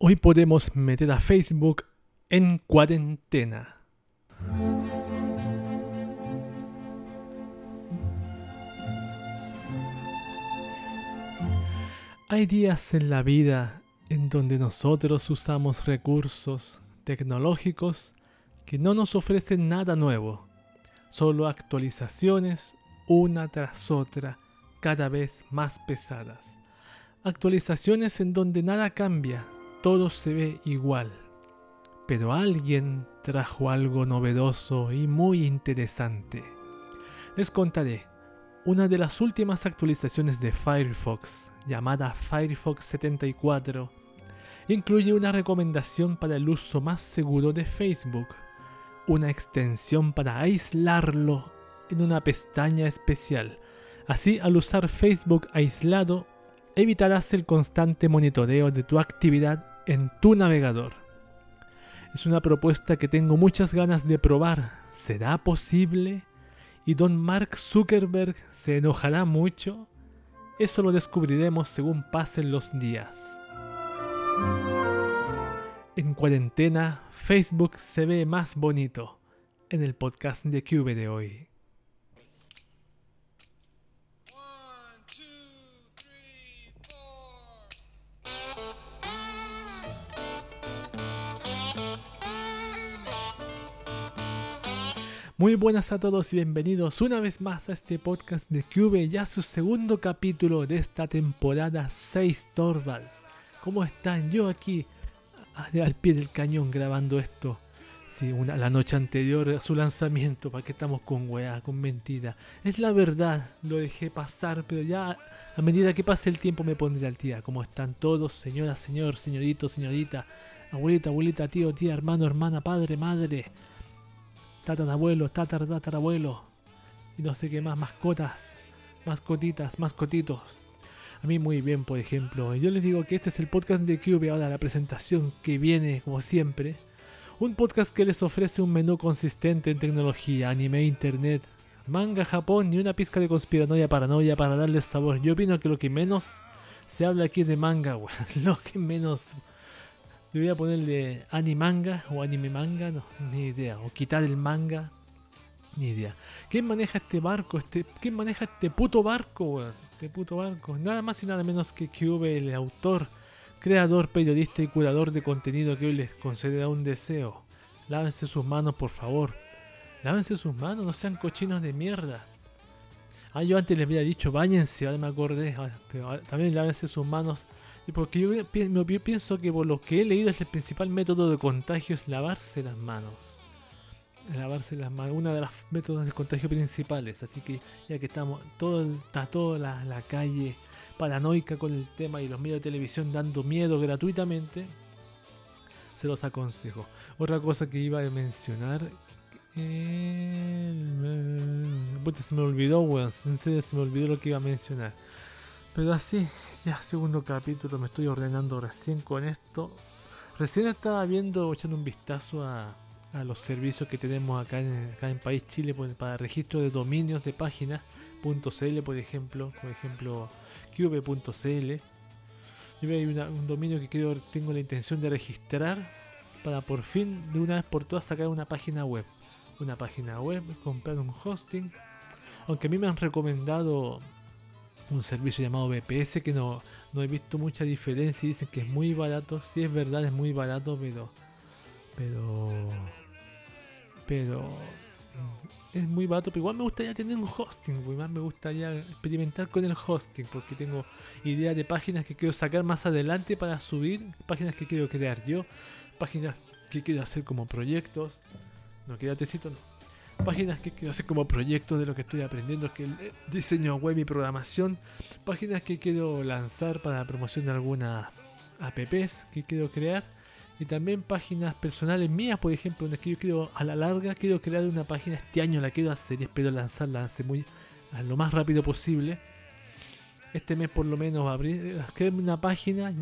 Hoy podemos meter a Facebook en cuarentena. Hay días en la vida en donde nosotros usamos recursos tecnológicos que no nos ofrecen nada nuevo, solo actualizaciones una tras otra, cada vez más pesadas. Actualizaciones en donde nada cambia, todo se ve igual. Pero alguien trajo algo novedoso y muy interesante. Les contaré, una de las últimas actualizaciones de Firefox, llamada Firefox 74, incluye una recomendación para el uso más seguro de Facebook, una extensión para aislarlo en una pestaña especial. Así, al usar Facebook aislado, evitarás el constante monitoreo de tu actividad en tu navegador. Es una propuesta que tengo muchas ganas de probar. ¿Será posible? ¿Y don Mark Zuckerberg se enojará mucho? Eso lo descubriremos según pasen los días. En cuarentena, Facebook se ve más bonito en el podcast de Cube de hoy. Muy buenas a todos y bienvenidos una vez más a este podcast de Cube, ya su segundo capítulo de esta temporada 6 Torvalds. ¿Cómo están? Yo aquí al pie del cañón grabando esto. Sí, una, la noche anterior a su lanzamiento, ¿para qué estamos con weá, con mentira? Es la verdad, lo dejé pasar, pero ya a medida que pase el tiempo me pondré al día. ¿Cómo están todos, señora, señor, señorito, señorita, abuelita, abuelita, tío, tía, hermano, hermana, padre, madre? Tatarabuelo, tatarabuelo, y no sé qué más, mascotas, mascotitas, mascotitos. A mí muy bien, por ejemplo. Yo les digo que este es el podcast de Cube, ahora la presentación que viene, como siempre. Un podcast que les ofrece un menú consistente en tecnología, anime, internet, manga, Japón y una pizca de conspiranoia, paranoia para darles sabor. Yo opino que lo que menos se habla aquí de manga, lo que menos Debería ponerle animanga o anime manga, no, ni idea. O quitar el manga, ni idea. ¿Quién maneja este barco? Este, ¿Quién maneja este puto barco, Este puto barco. Nada más y nada menos que QV, el autor, creador, periodista y curador de contenido que hoy les concederá un deseo. Lávense sus manos, por favor. Lávense sus manos, no sean cochinos de mierda. Ah, yo antes les había dicho, bañense, ahora me acordé. Ah, también lávense sus manos porque yo, pienso que por lo que he leído es el principal método de contagio es lavarse las manos. Lavarse las manos, una de los métodos de contagio principales. Así que ya que estamos, está toda la, calle paranoica con el tema y los medios de televisión dando miedo gratuitamente, se los aconsejo. Otra cosa que iba a mencionar. Eh, se me olvidó, weón. En se me olvidó lo que iba a mencionar. Pero así, ya segundo capítulo, me estoy ordenando recién con esto. Recién estaba viendo, echando un vistazo a, los servicios que tenemos acá en, acá en país Chile pues, para registro de dominios de páginas .cl por ejemplo, por ejemplo cube.cl. Yo hay un dominio que tengo la intención de registrar para por fin de una vez por todas sacar una página web. Una página web, comprar un hosting. Aunque a mí me han recomendado un servicio llamado BPS que no, no he visto mucha diferencia y dicen que es muy barato. Si es verdad, es muy barato, pero. Pero. Pero. Es muy barato, pero igual me gustaría tener un hosting, igual me gustaría experimentar con el hosting, porque tengo ideas de páginas que quiero sacar más adelante para subir, páginas que quiero crear yo, páginas que quiero hacer como proyectos. No, quédate cito, no páginas que quiero hacer como proyectos de lo que estoy aprendiendo, que el eh, diseño web y programación, páginas que quiero lanzar para la promoción de algunas apps que quiero crear y también páginas personales mías, por ejemplo, donde yo quiero a la larga quiero crear una página este año la quiero hacer y espero lanzarla hace muy a lo más rápido posible. Este mes por lo menos abrir, crearme una página,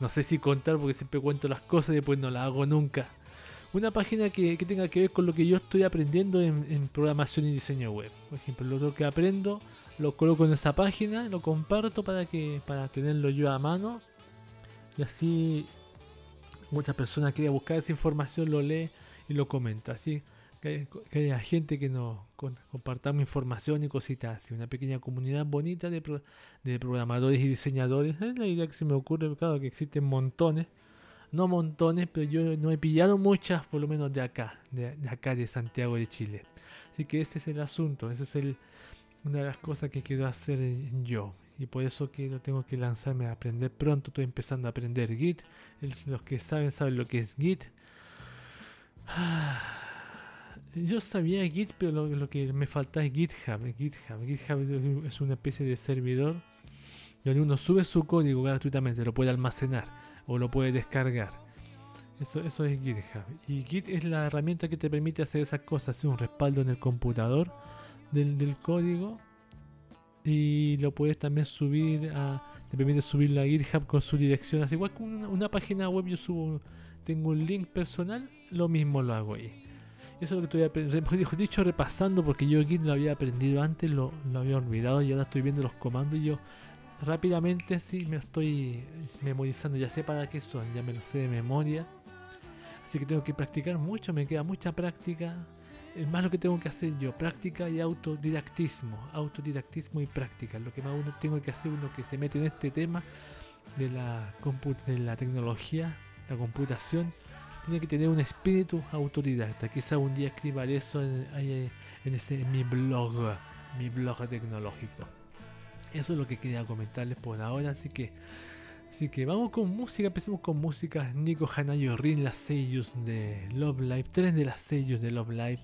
no sé si contar porque siempre cuento las cosas y después no la hago nunca una página que, tenga que ver con lo que yo estoy aprendiendo en, programación y diseño web. Por ejemplo, lo que aprendo lo coloco en esa página, lo comparto para que para tenerlo yo a mano y así muchas personas quiere buscar esa información, lo lee y lo comenta. Así que, haya gente que nos compartamos información y cositas así. Una pequeña comunidad bonita de, de programadores y diseñadores. Es la idea que se me ocurre, claro que existen montones. No montones, pero yo no he pillado muchas, por lo menos de acá, de, acá de Santiago de Chile. Así que ese es el asunto, esa es una de las cosas que quiero hacer yo y por eso que tengo que lanzarme a aprender pronto. Estoy empezando a aprender Git. los que saben saben lo que es Git. Yo sabía Git, pero lo, que me falta es GitHub. GitHub. GitHub es una especie de servidor donde uno sube su código gratuitamente, lo puede almacenar o lo puede descargar. Eso, eso es GitHub. Y Git es la herramienta que te permite hacer esas cosas, hacer un respaldo en el computador del, del código y lo puedes también subir a te permite subirlo a GitHub con su dirección así igual que una, página web yo subo tengo un link personal lo mismo lo hago ahí eso es lo que estoy dicho repasando porque yo Git lo había aprendido antes lo, lo había olvidado y ahora estoy viendo los comandos y yo rápidamente sí me estoy memorizando ya sé para qué son ya me lo sé de memoria así que tengo que practicar mucho me queda mucha práctica es más lo que tengo que hacer yo, práctica y autodidactismo, autodidactismo y práctica. Lo que más uno tengo que hacer uno que se mete en este tema de la, de la tecnología, la computación, tiene que tener un espíritu autodidacta. Quizá un día escriba eso en, en, ese, en mi blog, mi blog tecnológico. Eso es lo que quería comentarles por ahora, así que Así que vamos con música, empecemos con música. Nico Hanayo Rin, las sellos de Love Live, tres de las sellos de Love Live,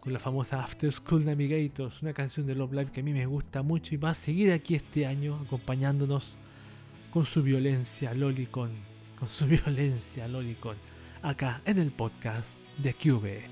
con la famosa After School Navigators, una canción de Love Live que a mí me gusta mucho y va a seguir aquí este año acompañándonos con su violencia Lolicon, con su violencia Lolicon, acá en el podcast de Cube.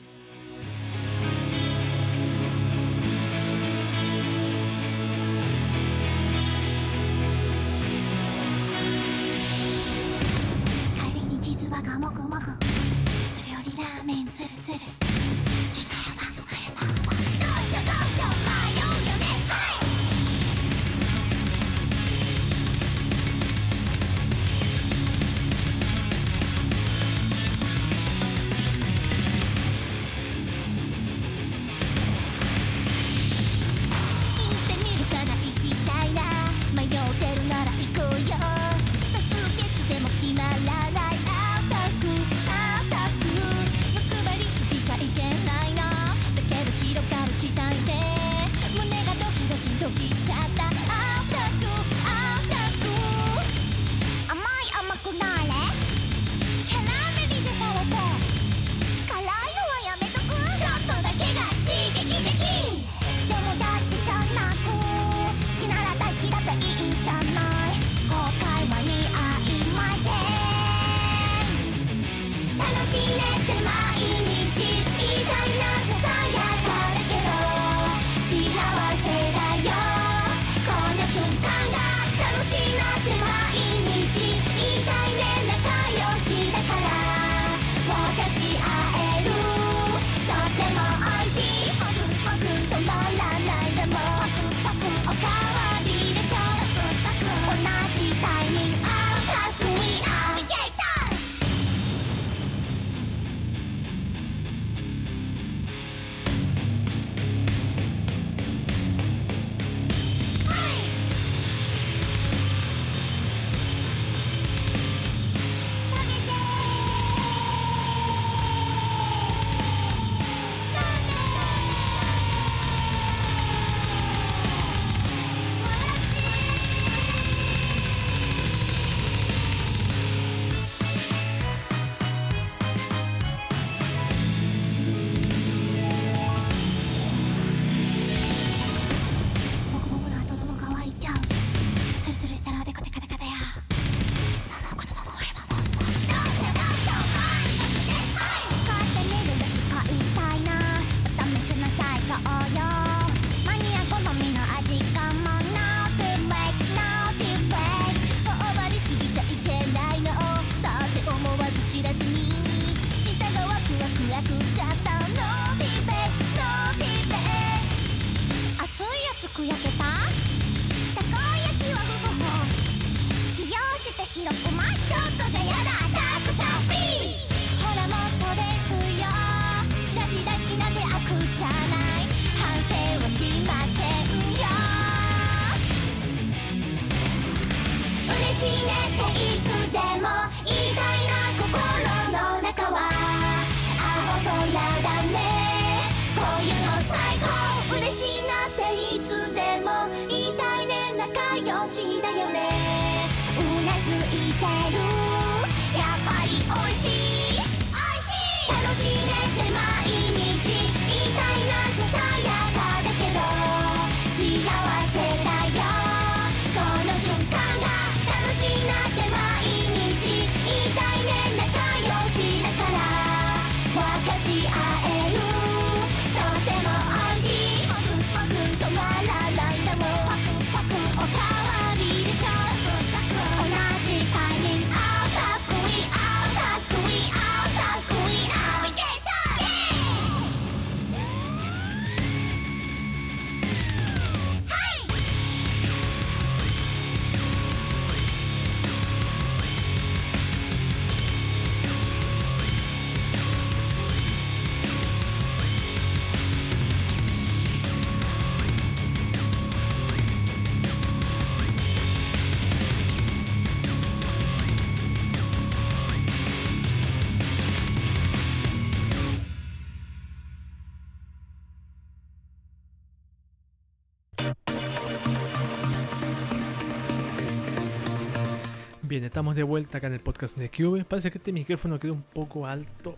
Bien, estamos de vuelta acá en el podcast de Cube. Parece que este micrófono quedó un poco alto.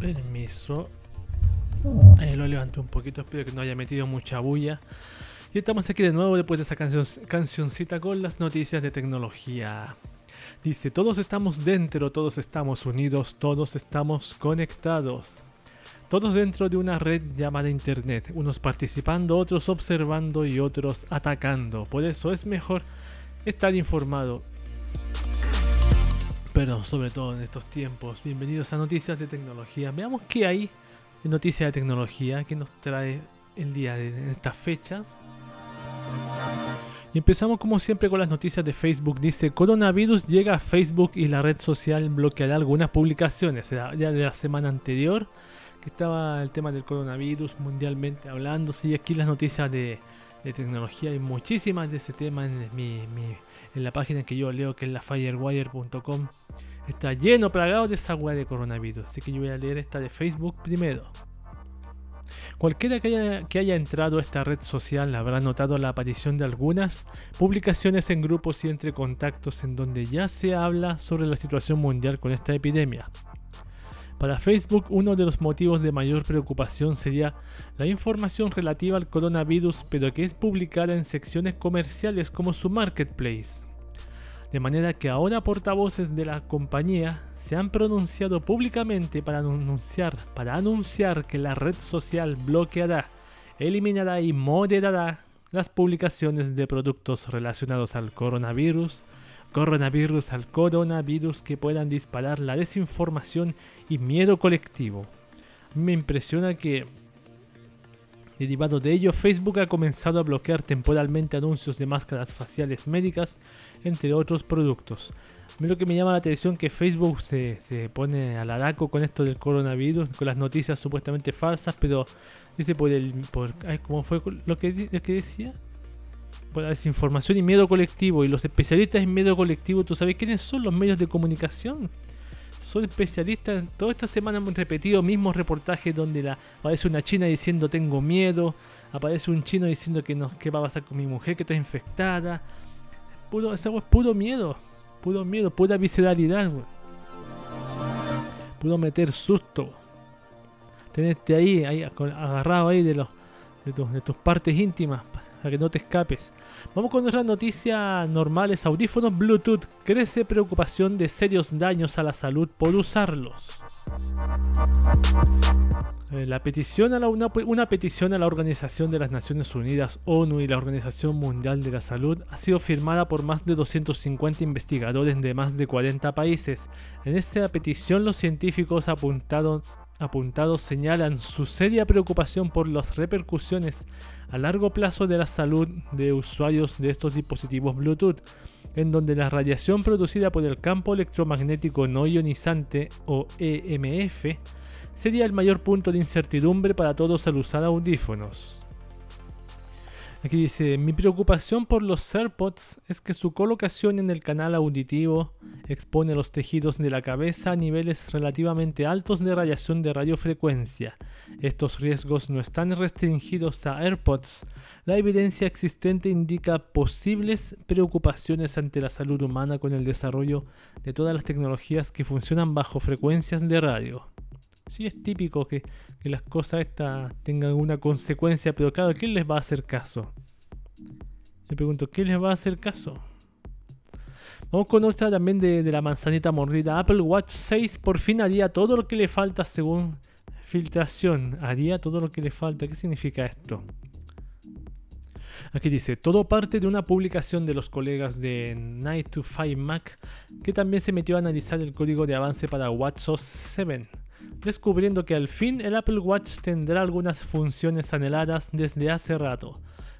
Permiso. Ahí lo levanté un poquito, espero que no haya metido mucha bulla. Y estamos aquí de nuevo después de esa canción, cancioncita con las noticias de tecnología. Dice, todos estamos dentro, todos estamos unidos, todos estamos conectados. Todos dentro de una red llamada Internet, unos participando, otros observando y otros atacando. Por eso es mejor estar informado. Pero sobre todo en estos tiempos, bienvenidos a Noticias de Tecnología. Veamos qué hay de noticias de tecnología que nos trae el día de estas fechas. Y empezamos como siempre con las noticias de Facebook. Dice, coronavirus llega a Facebook y la red social bloqueará algunas publicaciones. Ya de la semana anterior que estaba el tema del coronavirus mundialmente hablando. Sí, aquí las noticias de, tecnología hay muchísimas de ese tema en, mi, en la página que yo leo, que es la firewire.com. Está lleno, plagado de esa web de coronavirus. Así que yo voy a leer esta de Facebook primero. Cualquiera que haya, que haya, entrado a esta red social habrá notado la aparición de algunas publicaciones en grupos y entre contactos en donde ya se habla sobre la situación mundial con esta epidemia. Para Facebook, uno de los motivos de mayor preocupación sería la información relativa al coronavirus, pero que es publicada en secciones comerciales como su marketplace. De manera que ahora portavoces de la compañía se han pronunciado públicamente para anunciar, para anunciar que la red social bloqueará, eliminará y moderará las publicaciones de productos relacionados al coronavirus, coronavirus al coronavirus que puedan disparar la desinformación y miedo colectivo. Me impresiona que, derivado de ello, Facebook ha comenzado a bloquear temporalmente anuncios de máscaras faciales médicas, entre otros productos. Lo que me llama la atención que Facebook se, pone al araco con esto del coronavirus, con las noticias supuestamente falsas, pero dice por el... Por, ¿Cómo fue lo que, lo que decía? Por la desinformación y miedo colectivo. Y los especialistas en miedo colectivo, ¿tú sabes quiénes son los medios de comunicación? Son especialistas. Toda esta semana hemos repetido mismos reportajes donde la, aparece una china diciendo tengo miedo. Aparece un chino diciendo que no, qué va a pasar con mi mujer que está infectada. Puro, es puro miedo. Puro miedo, pura visceralidad. Pudo meter susto. Tenerte ahí, ahí agarrado ahí de, los, de, de tus partes íntimas para que no te escapes. Vamos con otras noticias normales. Audífonos Bluetooth. Crece preocupación de serios daños a la salud por usarlos. Eh, la petición a la, una, una, petición a la Organización de las Naciones Unidas, ONU y la Organización Mundial de la Salud ha sido firmada por más de 250 investigadores de más de 40 países. En esta petición los científicos apuntados, apuntados señalan su seria preocupación por las repercusiones a largo plazo de la salud de usuarios de estos dispositivos Bluetooth, en donde la radiación producida por el campo electromagnético no ionizante o EMF sería el mayor punto de incertidumbre para todos al usar audífonos. Aquí dice, mi preocupación por los AirPods es que su colocación en el canal auditivo expone los tejidos de la cabeza a niveles relativamente altos de radiación de radiofrecuencia. Estos riesgos no están restringidos a AirPods. La evidencia existente indica posibles preocupaciones ante la salud humana con el desarrollo de todas las tecnologías que funcionan bajo frecuencias de radio. Sí, es típico que, las cosas estas tengan una consecuencia, pero claro, ¿quién les va a hacer caso? Me pregunto, ¿quién les va a hacer caso? Vamos con otra también de, de, la manzanita mordida. Apple Watch 6 por fin haría todo lo que le falta según filtración. Haría todo lo que le falta. ¿Qué significa esto? Aquí dice, todo parte de una publicación de los colegas de Night to 5 Mac que también se metió a analizar el código de avance para WatchOS 7 descubriendo que al fin el Apple Watch tendrá algunas funciones anheladas desde hace rato.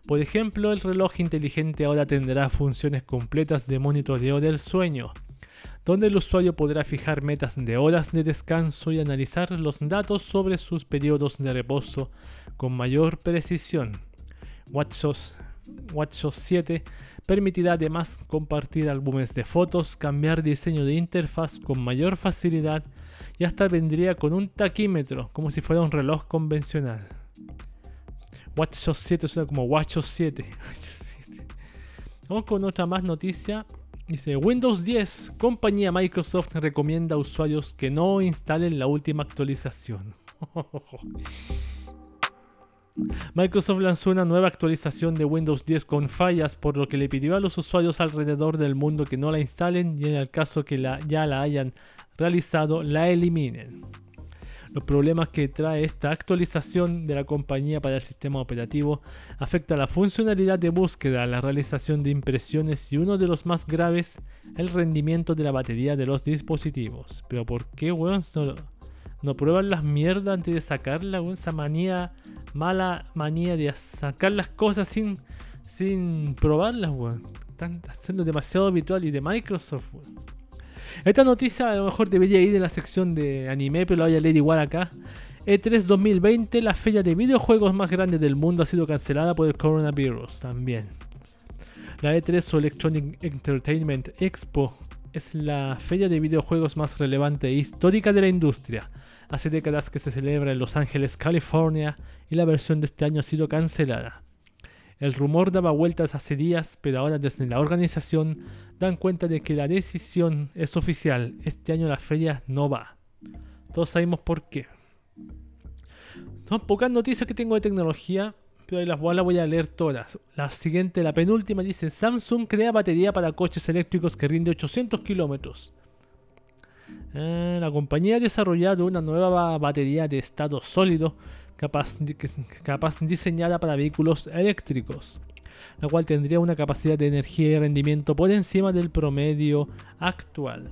Por ejemplo, el reloj inteligente ahora tendrá funciones completas de monitoreo del sueño, donde el usuario podrá fijar metas de horas de descanso y analizar los datos sobre sus periodos de reposo con mayor precisión. WatchOS, WatchOS 7 permitirá además compartir álbumes de fotos, cambiar diseño de interfaz con mayor facilidad y hasta vendría con un taquímetro, como si fuera un reloj convencional. WatchOS 7 suena como WatchOS 7. Vamos con otra más noticia. Dice Windows 10, compañía Microsoft recomienda a usuarios que no instalen la última actualización. Microsoft lanzó una nueva actualización de Windows 10 con fallas, por lo que le pidió a los usuarios alrededor del mundo que no la instalen y en el caso que ya la hayan realizado, la eliminen. Los problemas que trae esta actualización de la compañía para el sistema operativo afecta la funcionalidad de búsqueda, la realización de impresiones y uno de los más graves, el rendimiento de la batería de los dispositivos. Pero ¿por qué, weón? No, prueban las mierdas antes de sacarla, weón. Esa manía, mala manía de sacar las cosas sin, sin probarlas, weón. Están haciendo demasiado habitual y de Microsoft, weón. Esta noticia a lo mejor debería ir en la sección de anime, pero la voy a leer igual acá. E3 2020, la feria de videojuegos más grande del mundo, ha sido cancelada por el coronavirus también. La E3 o Electronic Entertainment Expo es la feria de videojuegos más relevante e histórica de la industria. Hace décadas que se celebra en Los Ángeles, California, y la versión de este año ha sido cancelada. El rumor daba vueltas hace días, pero ahora desde la organización dan cuenta de que la decisión es oficial. Este año la feria no va. Todos sabemos por qué. Son pocas noticias que tengo de tecnología, pero las voy a leer todas. La siguiente, la penúltima, dice: Samsung crea batería para coches eléctricos que rinde 800 kilómetros. Eh, la compañía ha desarrollado una nueva batería de estado sólido capaz, capaz diseñada para vehículos eléctricos, la cual tendría una capacidad de energía y rendimiento por encima del promedio actual.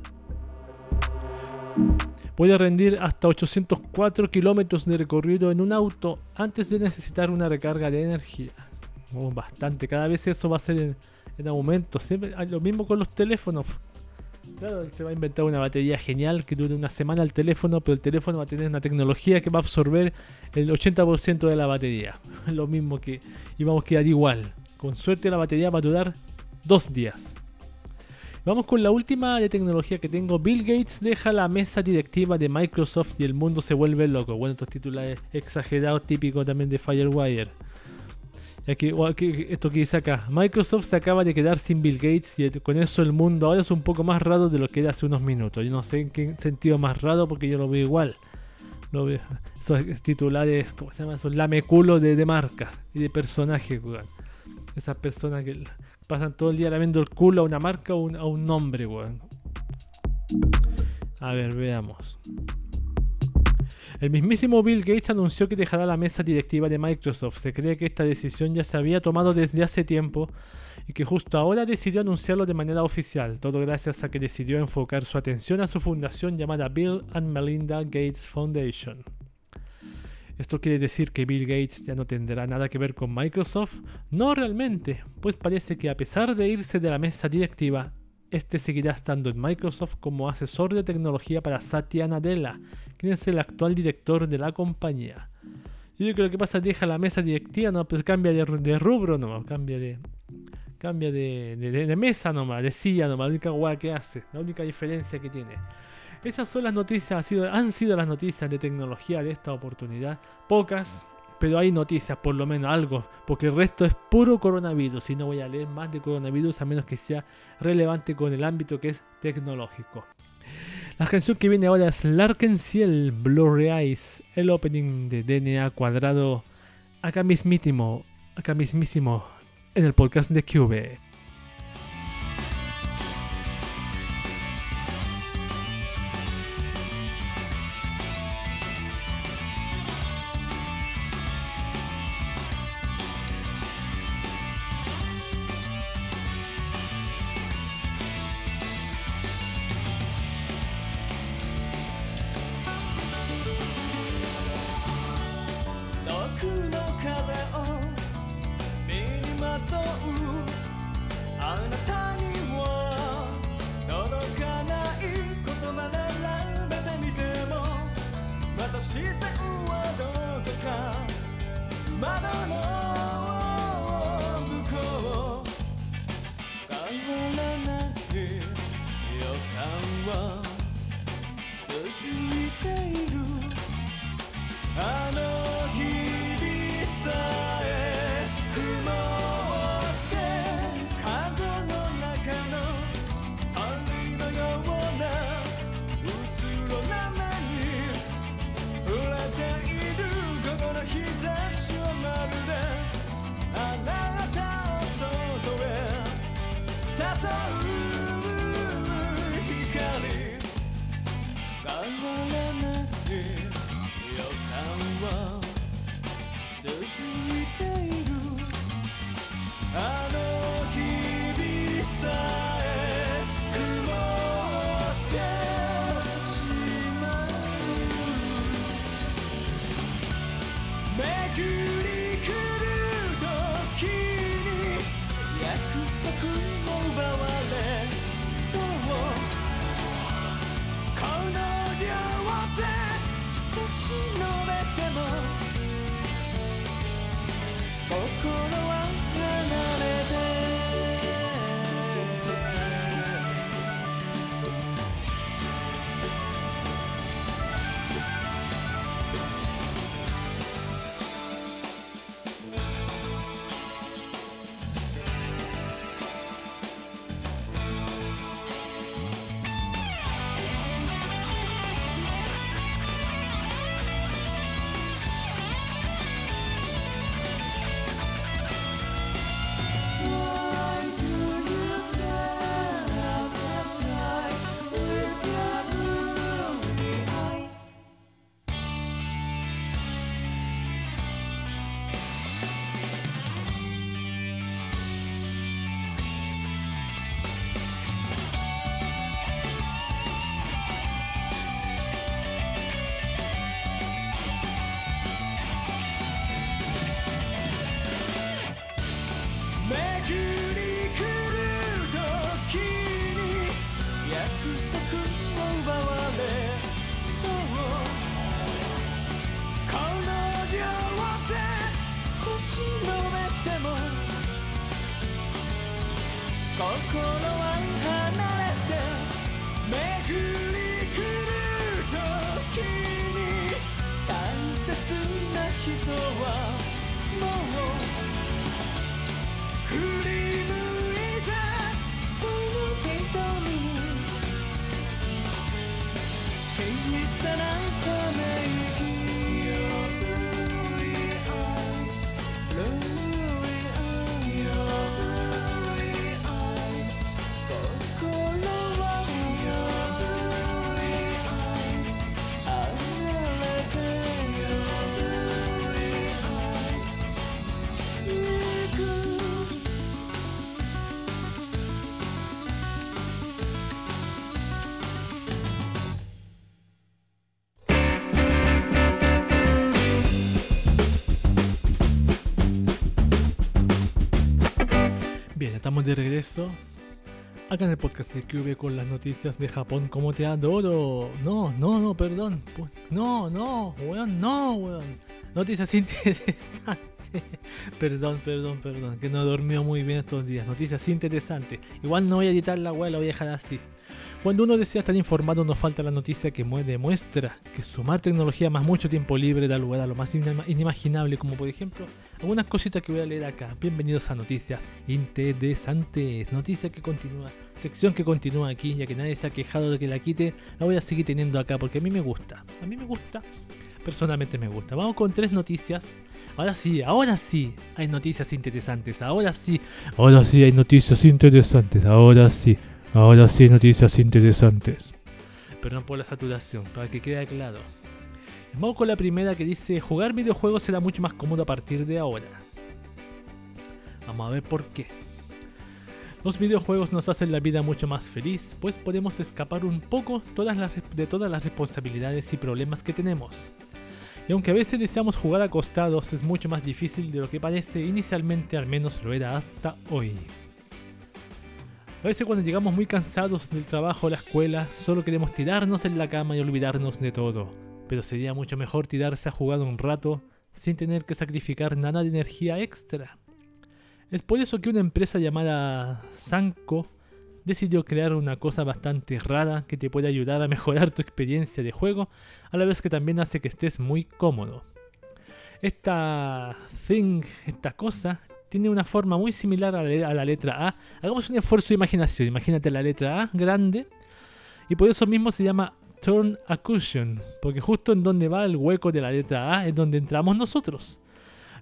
Puede rendir hasta 804 kilómetros de recorrido en un auto antes de necesitar una recarga de energía. Oh, bastante, cada vez eso va a ser en, en aumento. Siempre, lo mismo con los teléfonos. Claro, se va a inventar una batería genial que dure una semana el teléfono, pero el teléfono va a tener una tecnología que va a absorber el 80% de la batería. Lo mismo que íbamos a quedar igual. Con suerte la batería va a durar dos días. Vamos con la última de tecnología que tengo. Bill Gates deja la mesa directiva de Microsoft y el mundo se vuelve loco. Bueno, estos titulares exagerados típicos también de Firewire. Aquí, esto que dice acá, Microsoft se acaba de quedar sin Bill Gates y con eso el mundo ahora es un poco más raro de lo que era hace unos minutos. Yo no sé en qué sentido más raro porque yo lo veo igual. Esos titulares, ¿cómo se llama? Esos lameculos de, de marca y de personaje, Esas personas que pasan todo el día lamiendo el culo a una marca o a un nombre, weón. A ver, veamos. El mismísimo Bill Gates anunció que dejará la mesa directiva de Microsoft. Se cree que esta decisión ya se había tomado desde hace tiempo y que justo ahora decidió anunciarlo de manera oficial, todo gracias a que decidió enfocar su atención a su fundación llamada Bill and Melinda Gates Foundation. ¿Esto quiere decir que Bill Gates ya no tendrá nada que ver con Microsoft? No realmente, pues parece que a pesar de irse de la mesa directiva, este seguirá estando en Microsoft como asesor de tecnología para Satya Nadella, quien es el actual director de la compañía. Yo creo que pasa deja la mesa directiva, no, pues cambia de, rubro nomás, cambia de. Cambia de, de, mesa nomás, de silla nomás, la única guay que hace, la única diferencia que tiene. Esas son las noticias, han sido, han sido las noticias de tecnología de esta oportunidad. Pocas, pero hay noticias, por lo menos algo, porque el resto es puro coronavirus y no voy a leer más de coronavirus a menos que sea relevante con el ámbito que es tecnológico. La canción que viene ahora es Larken Ciel, Blurry Eyes, el opening de DNA cuadrado, acá mismísimo, acá mismísimo, en el podcast de Cube. De regreso. Acá en el podcast de QV con las noticias de Japón. Como te adoro. No, no, no, perdón. No, no, weón, no, weón. Noticias interesantes. perdón, perdón, perdón. Que no dormió muy bien estos días. Noticias interesantes. Igual no voy a editar la weá, la voy a dejar así. Cuando uno desea estar informado, nos falta la noticia que mue- demuestra que sumar tecnología más mucho tiempo libre da lugar a lo más inima- inimaginable, como por ejemplo algunas cositas que voy a leer acá. Bienvenidos a Noticias Interesantes. Noticia que continúa, sección que continúa aquí, ya que nadie se ha quejado de que la quite, la voy a seguir teniendo acá porque a mí me gusta. A mí me gusta. Personalmente me gusta. Vamos con tres noticias. Ahora sí, ahora sí hay noticias interesantes. Ahora sí, ahora sí hay noticias interesantes. Ahora sí, ahora sí noticias interesantes. Perdón por la saturación, para que quede claro. Vamos con la primera que dice, jugar videojuegos será mucho más cómodo a partir de ahora. Vamos a ver por qué. Los videojuegos nos hacen la vida mucho más feliz, pues podemos escapar un poco de todas las responsabilidades y problemas que tenemos. Y aunque a veces deseamos jugar acostados, es mucho más difícil de lo que parece, inicialmente al menos lo era hasta hoy. A veces cuando llegamos muy cansados del trabajo o la escuela, solo queremos tirarnos en la cama y olvidarnos de todo. Pero sería mucho mejor tirarse a jugar un rato sin tener que sacrificar nada de energía extra. Es por eso que una empresa llamada Sanko decidió crear una cosa bastante rara que te puede ayudar a mejorar tu experiencia de juego, a la vez que también hace que estés muy cómodo. Esta thing, esta cosa, tiene una forma muy similar a la, letra A. Hagamos un esfuerzo de imaginación. Imagínate la letra A grande. Y por eso mismo se llama Turn a. Porque justo en donde va el hueco de la letra A es donde entramos nosotros.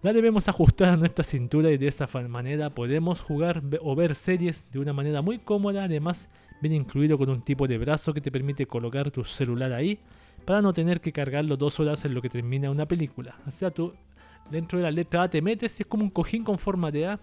La debemos ajustar a nuestra cintura y de esa fa- manera podemos jugar o ver series de una manera muy cómoda. Además, viene incluido con un tipo de brazo que te permite colocar tu celular ahí para no tener que cargarlo dos horas en lo que termina una película. O sea, tú Dentro de la letra A te metes y es como un cojín con forma de A,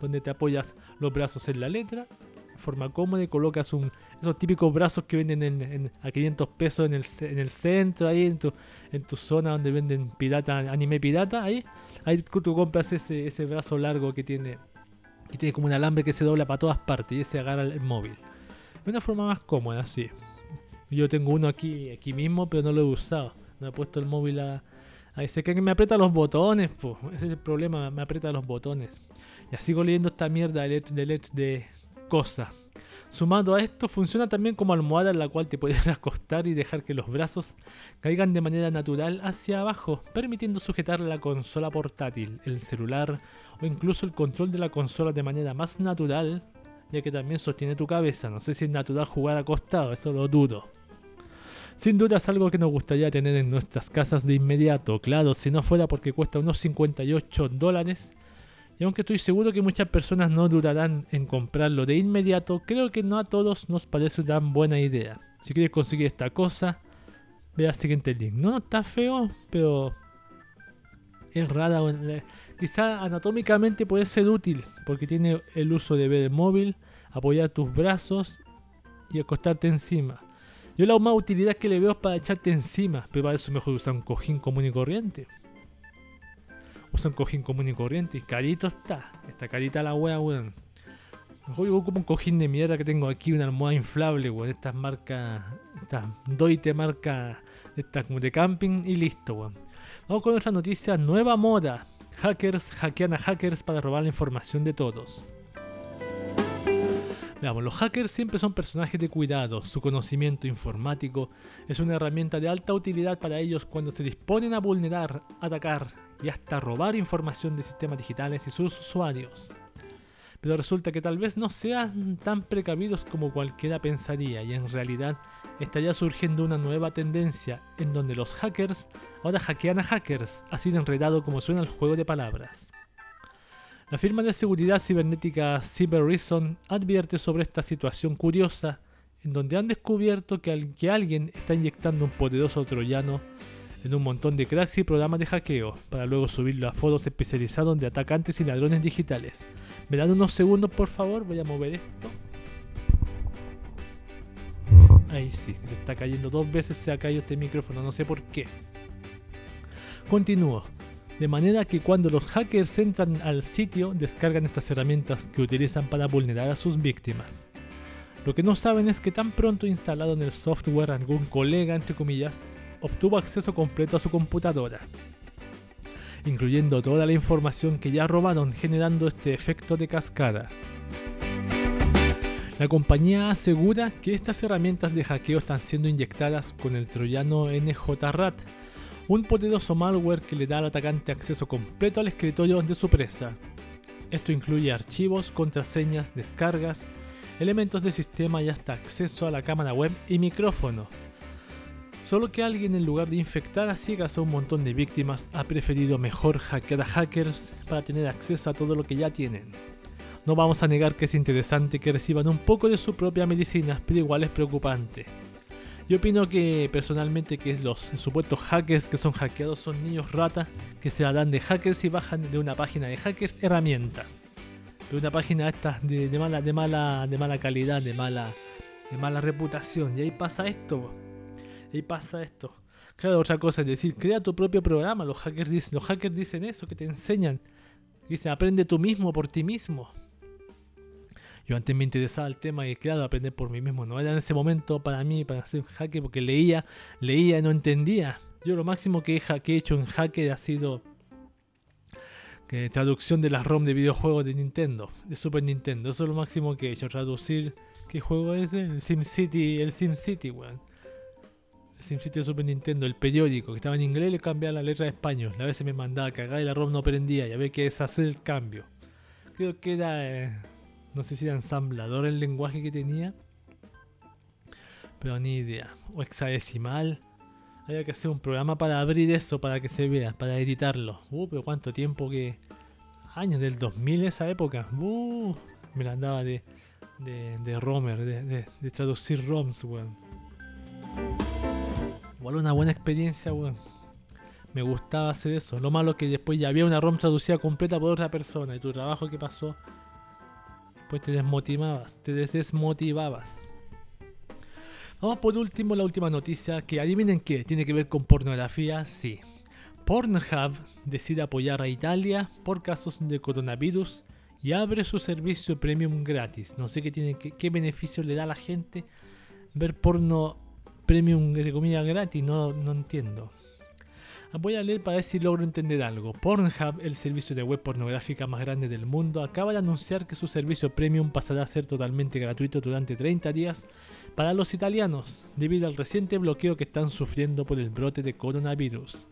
donde te apoyas los brazos en la letra, de forma cómoda y colocas un, esos típicos brazos que venden en, en- a 500 pesos en el, en el centro, ahí en tu, en tu zona donde venden pirata, anime pirata, ahí, ahí tú compras ese, ese brazo largo que tiene, que tiene como un alambre que se dobla para todas partes y ese agarra el móvil. De una forma más cómoda, sí. Yo tengo uno aquí, aquí mismo, pero no lo he usado. No he puesto el móvil a... Ahí se que me aprieta los botones, po. Ese es el problema, me aprieta los botones. Ya sigo leyendo esta mierda de, de, let- de cosas. Sumado a esto, funciona también como almohada en la cual te puedes acostar y dejar que los brazos caigan de manera natural hacia abajo, permitiendo sujetar la consola portátil, el celular o incluso el control de la consola de manera más natural, ya que también sostiene tu cabeza. No sé si es natural jugar acostado, eso lo dudo. Sin duda es algo que nos gustaría tener en nuestras casas de inmediato, claro, si no fuera porque cuesta unos 58 dólares. Y aunque estoy seguro que muchas personas no dudarán en comprarlo de inmediato, creo que no a todos nos parece tan buena idea. Si quieres conseguir esta cosa, ve al siguiente link. No está feo, pero es rara. eh, Quizá anatómicamente puede ser útil, porque tiene el uso de ver el móvil, apoyar tus brazos y acostarte encima. Yo la más utilidad que le veo es para echarte encima, pero para eso mejor usar un cojín común y corriente. Usa un cojín común y corriente carito está. Está carita la wea, weón. Mejor yo como un cojín de mierda que tengo aquí, una almohada inflable, weón. Estas marcas, estas Doite marca, estas de camping y listo, weón. Vamos con otra noticia, nueva moda. Hackers hackean a hackers para robar la información de todos. Veamos, los hackers siempre son personajes de cuidado. Su conocimiento informático es una herramienta de alta utilidad para ellos cuando se disponen a vulnerar, atacar y hasta robar información de sistemas digitales y sus usuarios. Pero resulta que tal vez no sean tan precavidos como cualquiera pensaría y en realidad estaría surgiendo una nueva tendencia en donde los hackers ahora hackean a hackers, así de enredado como suena el juego de palabras. La firma de seguridad cibernética CyberReason advierte sobre esta situación curiosa en donde han descubierto que, al- que alguien está inyectando un poderoso troyano en un montón de cracks y programas de hackeo para luego subirlo a foros especializados de atacantes y ladrones digitales. ¿Me dan unos segundos por favor? Voy a mover esto. Ahí sí, se está cayendo dos veces, se ha caído este micrófono, no sé por qué. Continúo. De manera que cuando los hackers entran al sitio, descargan estas herramientas que utilizan para vulnerar a sus víctimas. Lo que no saben es que tan pronto instalado en el software algún colega, entre comillas, obtuvo acceso completo a su computadora, incluyendo toda la información que ya robaron, generando este efecto de cascada. La compañía asegura que estas herramientas de hackeo están siendo inyectadas con el troyano NJRAT, un poderoso malware que le da al atacante acceso completo al escritorio de su presa. Esto incluye archivos, contraseñas, descargas, elementos de sistema y hasta acceso a la cámara web y micrófono. Solo que alguien en lugar de infectar a ciegas a un montón de víctimas ha preferido mejor hackear a hackers para tener acceso a todo lo que ya tienen. No vamos a negar que es interesante que reciban un poco de su propia medicina, pero igual es preocupante. Yo opino que personalmente que los supuestos hackers que son hackeados son niños rata que se dan de hackers y bajan de una página de hackers herramientas. De una página esta de, de mala, de mala, de mala calidad, de mala, de mala reputación. Y ahí pasa esto. Y ahí pasa esto. Claro, otra cosa es decir, crea tu propio programa. Los hackers dicen, los hackers dicen eso, que te enseñan. Dicen, aprende tú mismo por ti mismo. Yo antes me interesaba el tema y claro, aprender por mí mismo. No era en ese momento para mí, para hacer un hacker, porque leía, leía y no entendía. Yo lo máximo que he, hecho en hacker ha sido que traducción de las ROM de videojuegos de Nintendo, de Super Nintendo. Eso es lo máximo que he hecho, traducir. ¿Qué juego es? El SimCity, el SimCity, weón. El SimCity de Super Nintendo, el periódico, que estaba en inglés, le cambiaba la letra de español. A veces me mandaba a cagar y la ROM no prendía. Y había que deshacer el cambio. Creo que era. eh, no sé si era ensamblador el lenguaje que tenía. Pero ni idea. O hexadecimal. Había que hacer un programa para abrir eso, para que se vea, para editarlo. Uh, pero cuánto tiempo que... Años del 2000 esa época. Uh, me la andaba de, de, de Romer, de, de- traducir ROMs, weón. Igual una buena experiencia, weón. Me gustaba hacer eso. Lo malo que después ya había una ROM traducida completa por otra persona. Y tu trabajo que pasó, pues te desmotivabas. Te desmotivabas. Vamos por último, la última noticia, que adivinen qué, tiene que ver con pornografía, sí. Pornhub decide apoyar a Italia por casos de coronavirus y abre su servicio premium gratis. No sé qué, tiene, qué, beneficio le da a la gente ver porno premium de comida gratis, no, no entiendo. Voy a leer para ver si logro entender algo. Pornhub, el servicio de web pornográfica más grande del mundo, acaba de anunciar que su servicio premium pasará a ser totalmente gratuito durante 30 días para los italianos, debido al reciente bloqueo que están sufriendo por el brote de coronavirus.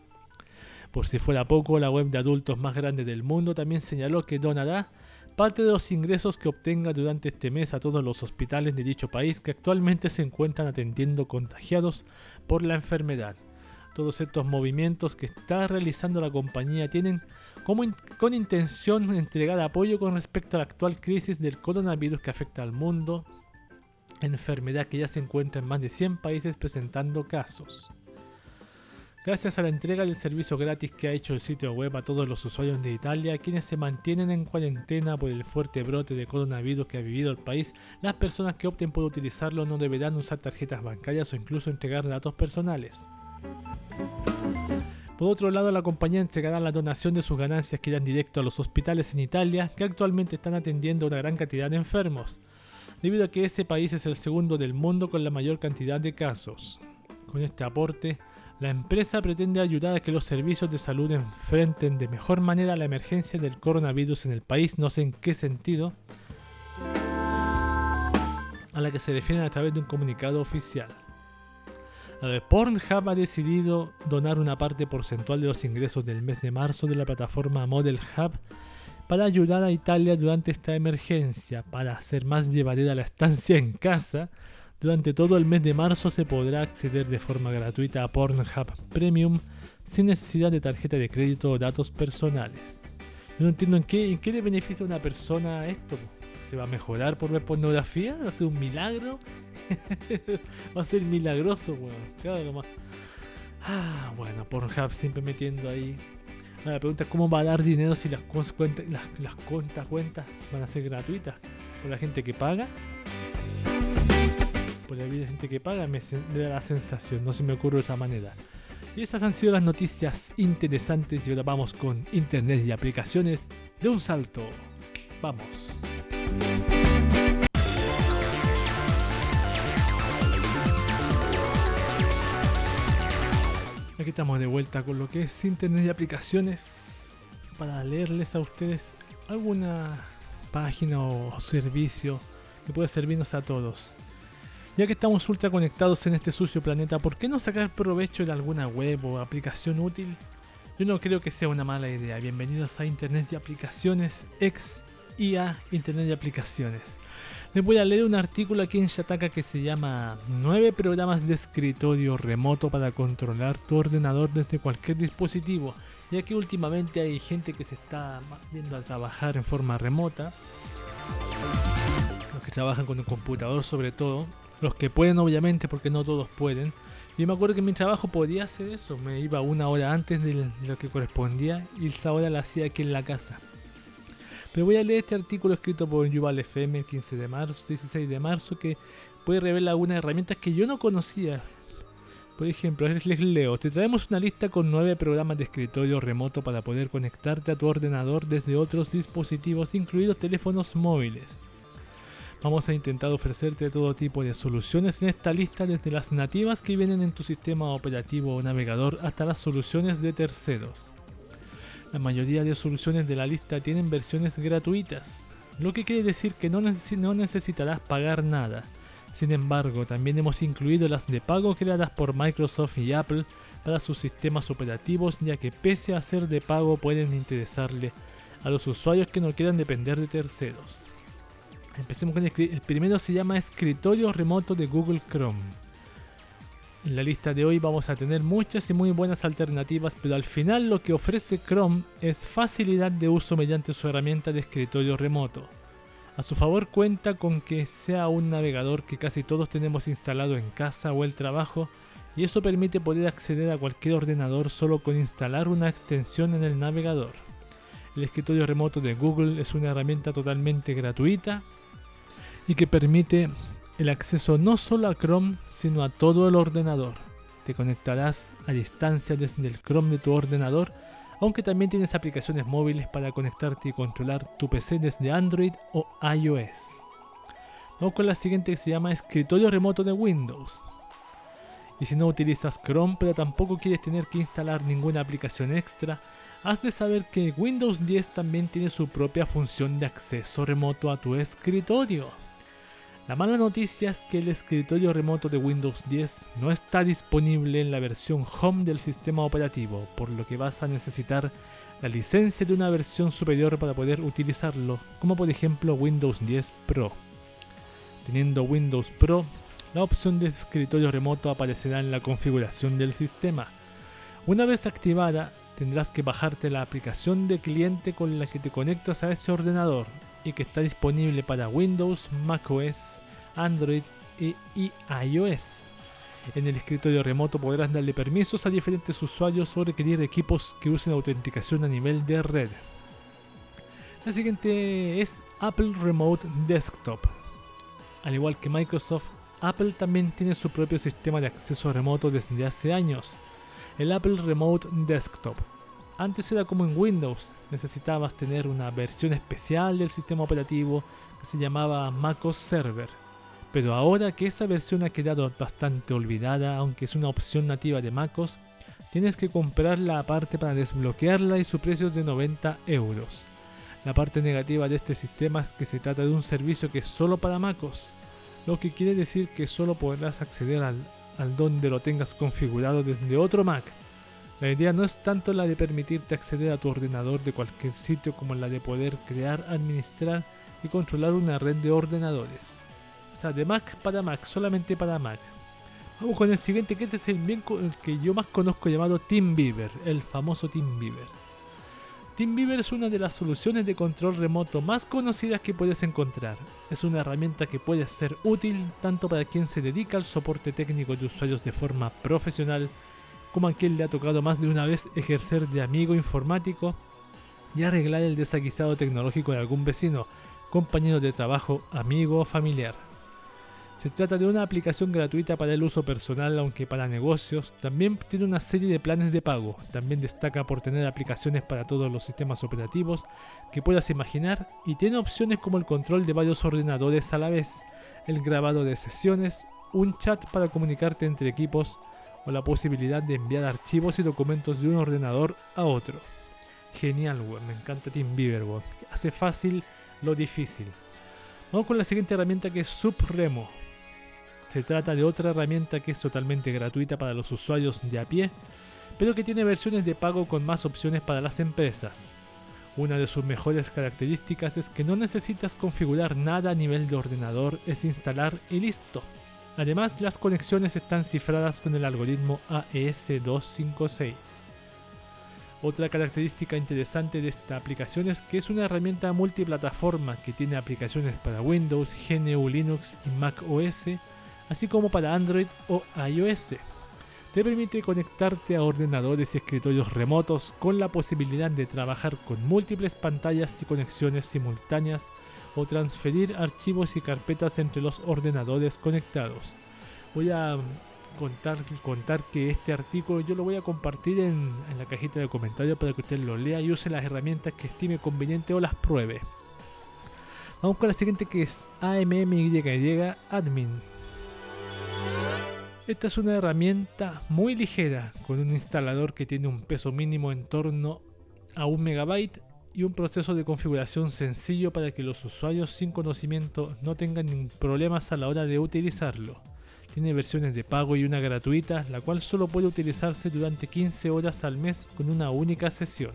Por si fuera poco, la web de adultos más grande del mundo también señaló que donará parte de los ingresos que obtenga durante este mes a todos los hospitales de dicho país que actualmente se encuentran atendiendo contagiados por la enfermedad. Todos estos movimientos que está realizando la compañía tienen como con intención entregar apoyo con respecto a la actual crisis del coronavirus que afecta al mundo, enfermedad que ya se encuentra en más de 100 países presentando casos. Gracias a la entrega del servicio gratis que ha hecho el sitio web a todos los usuarios de Italia, quienes se mantienen en cuarentena por el fuerte brote de coronavirus que ha vivido el país, las personas que opten por utilizarlo no deberán usar tarjetas bancarias o incluso entregar datos personales. Por otro lado, la compañía entregará la donación de sus ganancias que irán directo a los hospitales en Italia, que actualmente están atendiendo a una gran cantidad de enfermos, debido a que ese país es el segundo del mundo con la mayor cantidad de casos. Con este aporte, la empresa pretende ayudar a que los servicios de salud enfrenten de mejor manera la emergencia del coronavirus en el país, no sé en qué sentido, a la que se refieren a través de un comunicado oficial. Pornhub ha decidido donar una parte porcentual de los ingresos del mes de marzo de la plataforma Model Hub para ayudar a Italia durante esta emergencia, para hacer más llevadera la estancia en casa. Durante todo el mes de marzo se podrá acceder de forma gratuita a Pornhub Premium sin necesidad de tarjeta de crédito o datos personales. No entiendo en qué, en qué le beneficia a una persona esto. ¿Se va a mejorar por ver pornografía? ¿Va a ser un milagro? Va a ser milagroso, weón. Claro, nomás. Ah, bueno, Pornhub siempre metiendo ahí. la pregunta es cómo va a dar dinero si las, cuentas, las, cuentas, cuentas van a ser gratuitas. Por la gente que paga. Por la gente que paga me, me da la sensación, no se me ocurre de esa manera. Y esas han sido las noticias interesantes y ahora vamos con internet y aplicaciones de un salto. Vamos. Aquí estamos de vuelta con lo que es internet y aplicaciones para leerles a ustedes alguna página o servicio que pueda servirnos a todos. Ya que estamos ultra conectados en este sucio planeta, ¿por qué no sacar provecho de alguna web o aplicación útil? Yo no creo que sea una mala idea. Bienvenidos a Internet y Aplicaciones X IA Internet y Aplicaciones. Les voy a leer un artículo aquí en Shataka que se llama 9 programas de escritorio remoto para controlar tu ordenador desde cualquier dispositivo, ya que últimamente hay gente que se está yendo a trabajar en forma remota, los que trabajan con el computador sobre todo, los que pueden obviamente porque no todos pueden. Yo me acuerdo que mi trabajo podía hacer eso, me iba una hora antes de lo que correspondía y esa hora la hacía aquí en la casa. Pero voy a leer este artículo escrito por Yuval FM el 15 de marzo, 16 de marzo, que puede revelar algunas herramientas que yo no conocía. Por ejemplo, les leo, te traemos una lista con 9 programas de escritorio remoto para poder conectarte a tu ordenador desde otros dispositivos, incluidos teléfonos móviles. Vamos a intentar ofrecerte todo tipo de soluciones en esta lista, desde las nativas que vienen en tu sistema operativo o navegador hasta las soluciones de terceros. La mayoría de soluciones de la lista tienen versiones gratuitas, lo que quiere decir que no, necesitarás pagar nada. Sin embargo, también hemos incluido las de pago creadas por Microsoft y Apple para sus sistemas operativos, ya que pese a ser de pago pueden interesarle a los usuarios que no quieran depender de terceros. Empecemos con el, el primero se llama Escritorio Remoto de Google Chrome. En la lista de hoy vamos a tener muchas y muy buenas alternativas, pero al final lo que ofrece Chrome es facilidad de uso mediante su herramienta de escritorio remoto. A su favor cuenta con que sea un navegador que casi todos tenemos instalado en casa o el trabajo y eso permite poder acceder a cualquier ordenador solo con instalar una extensión en el navegador. El escritorio remoto de Google es una herramienta totalmente gratuita y que permite el acceso no solo a Chrome, sino a todo el ordenador. Te conectarás a distancia desde el Chrome de tu ordenador, aunque también tienes aplicaciones móviles para conectarte y controlar tu PC desde Android o iOS. Vamos con la siguiente que se llama escritorio remoto de Windows. Y si no utilizas Chrome pero tampoco quieres tener que instalar ninguna aplicación extra, has de saber que Windows 10 también tiene su propia función de acceso remoto a tu escritorio. La mala noticia es que el escritorio remoto de Windows 10 no está disponible en la versión Home del sistema operativo, por lo que vas a necesitar la licencia de una versión superior para poder utilizarlo, como por ejemplo Windows 10 Pro. Teniendo Windows Pro, la opción de escritorio remoto aparecerá en la configuración del sistema. Una vez activada, tendrás que bajarte la aplicación de cliente con la que te conectas a ese ordenador y que está disponible para Windows, macOS, Android y iOS. En el escritorio remoto podrás darle permisos a diferentes usuarios o requerir equipos que usen autenticación a nivel de red. La siguiente es Apple Remote Desktop. Al igual que Microsoft, Apple también tiene su propio sistema de acceso remoto desde hace años, el Apple Remote Desktop. Antes era como en Windows, necesitabas tener una versión especial del sistema operativo que se llamaba MacOS Server. Pero ahora que esa versión ha quedado bastante olvidada, aunque es una opción nativa de MacOS, tienes que comprarla aparte para desbloquearla y su precio es de 90 euros. La parte negativa de este sistema es que se trata de un servicio que es solo para MacOS, lo que quiere decir que solo podrás acceder al, al donde lo tengas configurado desde otro Mac la idea no es tanto la de permitirte acceder a tu ordenador de cualquier sitio como la de poder crear, administrar y controlar una red de ordenadores. O sea, de Mac para Mac, solamente para Mac. Vamos con el siguiente, que este es el, bien, el que yo más conozco llamado TeamViewer, el famoso TeamViewer. TeamViewer es una de las soluciones de control remoto más conocidas que puedes encontrar. Es una herramienta que puede ser útil tanto para quien se dedica al soporte técnico de usuarios de forma profesional, como a quien le ha tocado más de una vez ejercer de amigo informático y arreglar el desaguisado tecnológico de algún vecino, compañero de trabajo, amigo o familiar. Se trata de una aplicación gratuita para el uso personal, aunque para negocios también tiene una serie de planes de pago. También destaca por tener aplicaciones para todos los sistemas operativos que puedas imaginar y tiene opciones como el control de varios ordenadores a la vez, el grabado de sesiones, un chat para comunicarte entre equipos, o la posibilidad de enviar archivos y documentos de un ordenador a otro. Genial, weón. Me encanta TeamViewer, weón. Hace fácil lo difícil. Vamos con la siguiente herramienta que es Supremo. Se trata de otra herramienta que es totalmente gratuita para los usuarios de a pie, pero que tiene versiones de pago con más opciones para las empresas. Una de sus mejores características es que no necesitas configurar nada a nivel de ordenador, es instalar y listo. Además, las conexiones están cifradas con el algoritmo AES256. Otra característica interesante de esta aplicación es que es una herramienta multiplataforma que tiene aplicaciones para Windows, GNU Linux y Mac OS, así como para Android o iOS. Te permite conectarte a ordenadores y escritorios remotos con la posibilidad de trabajar con múltiples pantallas y conexiones simultáneas o transferir archivos y carpetas entre los ordenadores conectados. Voy a contar, contar que este artículo yo lo voy a compartir en, la cajita de comentarios para que usted lo lea y use las herramientas que estime conveniente o las pruebe. Vamos con la siguiente que es AMMYY Admin. Esta es una herramienta muy ligera con un instalador que tiene un peso mínimo en torno a un megabyte y un proceso de configuración sencillo para que los usuarios sin conocimiento no tengan problemas a la hora de utilizarlo. Tiene versiones de pago y una gratuita, la cual solo puede utilizarse durante 15 horas al mes con una única sesión.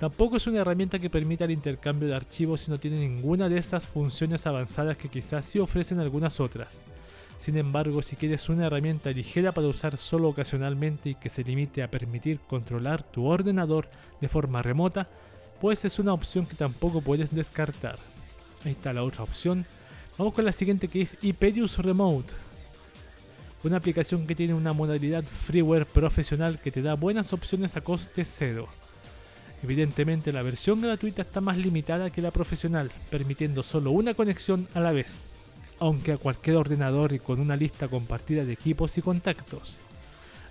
Tampoco es una herramienta que permita el intercambio de archivos y no tiene ninguna de esas funciones avanzadas que quizás sí ofrecen algunas otras. Sin embargo, si quieres una herramienta ligera para usar solo ocasionalmente y que se limite a permitir controlar tu ordenador de forma remota, pues es una opción que tampoco puedes descartar. Ahí está la otra opción. Vamos con la siguiente que es Hyperius Remote. Una aplicación que tiene una modalidad freeware profesional que te da buenas opciones a coste cero. Evidentemente la versión gratuita está más limitada que la profesional, permitiendo solo una conexión a la vez, aunque a cualquier ordenador y con una lista compartida de equipos y contactos.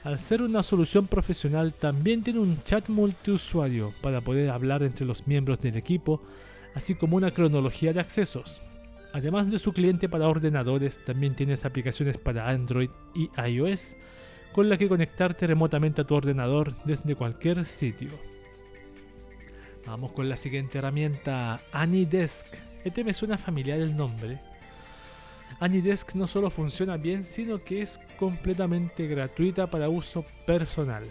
Al ser una solución profesional también tiene un chat multiusuario para poder hablar entre los miembros del equipo, así como una cronología de accesos. Además de su cliente para ordenadores, también tienes aplicaciones para Android y iOS, con la que conectarte remotamente a tu ordenador desde cualquier sitio. Vamos con la siguiente herramienta, AnyDesk. Este me suena familiar el nombre. AnyDesk no solo funciona bien, sino que es completamente gratuita para uso personal.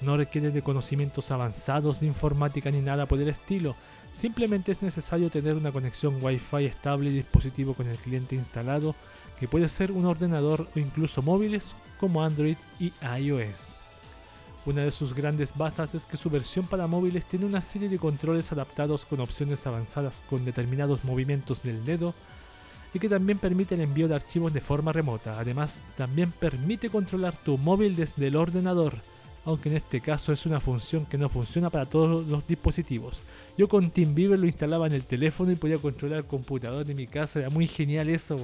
No requiere de conocimientos avanzados de informática ni nada por el estilo. Simplemente es necesario tener una conexión Wi-Fi estable y dispositivo con el cliente instalado, que puede ser un ordenador o incluso móviles como Android y iOS. Una de sus grandes bazas es que su versión para móviles tiene una serie de controles adaptados con opciones avanzadas con determinados movimientos del dedo y que también permite el envío de archivos de forma remota. Además, también permite controlar tu móvil desde el ordenador, aunque en este caso es una función que no funciona para todos los dispositivos. Yo con TeamViewer lo instalaba en el teléfono y podía controlar el computador de mi casa, era muy genial eso,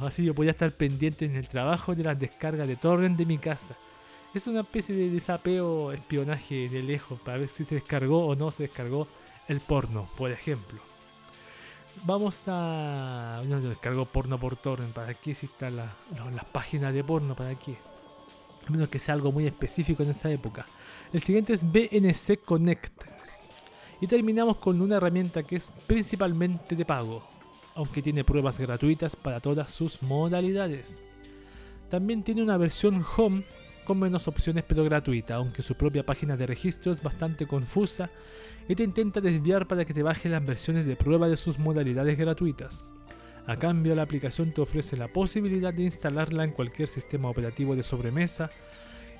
así yo podía estar pendiente en el trabajo de las descargas de torrent de mi casa es una especie de desapeo, espionaje de lejos para ver si se descargó o no se descargó el porno, por ejemplo. Vamos a. No, descargó porno por torrent. ¿Para qué si están las páginas de porno? ¿Para qué? A menos que sea algo muy específico en esa época. El siguiente es BNC Connect. Y terminamos con una herramienta que es principalmente de pago, aunque tiene pruebas gratuitas para todas sus modalidades. También tiene una versión home con menos opciones pero gratuita, aunque su propia página de registro es bastante confusa y te intenta desviar para que te baje las versiones de prueba de sus modalidades gratuitas. A cambio, la aplicación te ofrece la posibilidad de instalarla en cualquier sistema operativo de sobremesa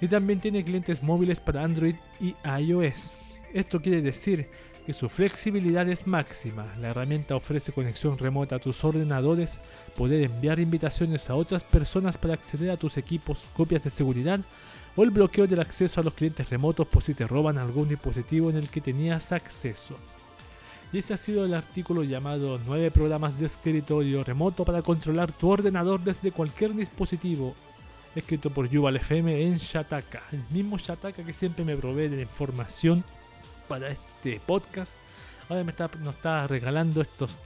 y también tiene clientes móviles para Android y iOS. Esto quiere decir que su flexibilidad es máxima. La herramienta ofrece conexión remota a tus ordenadores, poder enviar invitaciones a otras personas para acceder a tus equipos, copias de seguridad o el bloqueo del acceso a los clientes remotos por si te roban algún dispositivo en el que tenías acceso. Y ese ha sido el artículo llamado 9 programas de escritorio remoto para controlar tu ordenador desde cualquier dispositivo, escrito por Yuval FM en Shataka, el mismo Shataka que siempre me provee de la información para este podcast. Ahora me está, nos está regalando estos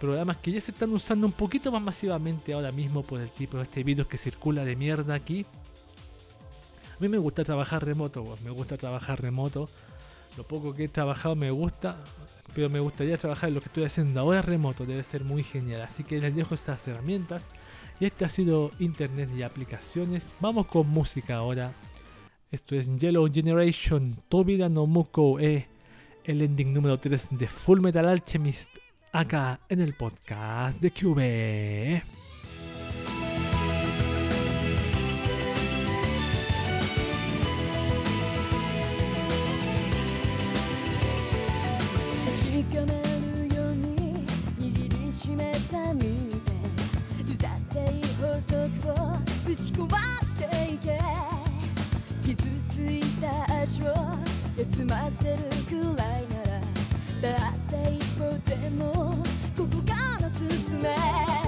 programas que ya se están usando un poquito más masivamente ahora mismo por el tipo de este virus que circula de mierda aquí. A mí me gusta trabajar remoto, me gusta trabajar remoto. Lo poco que he trabajado me gusta, pero me gustaría trabajar en lo que estoy haciendo ahora remoto, debe ser muy genial. Así que les dejo estas herramientas. Y este ha sido Internet y aplicaciones. Vamos con música ahora. Esto es Yellow Generation, Tobida no Muko E, el ending número 3 de Full Metal Alchemist, acá en el podcast de Cube. 確かめるように握りしめた身でうざってい法則を打ち壊していけ傷つい 」た足を休ませるくらいならたった一歩でもここから進め。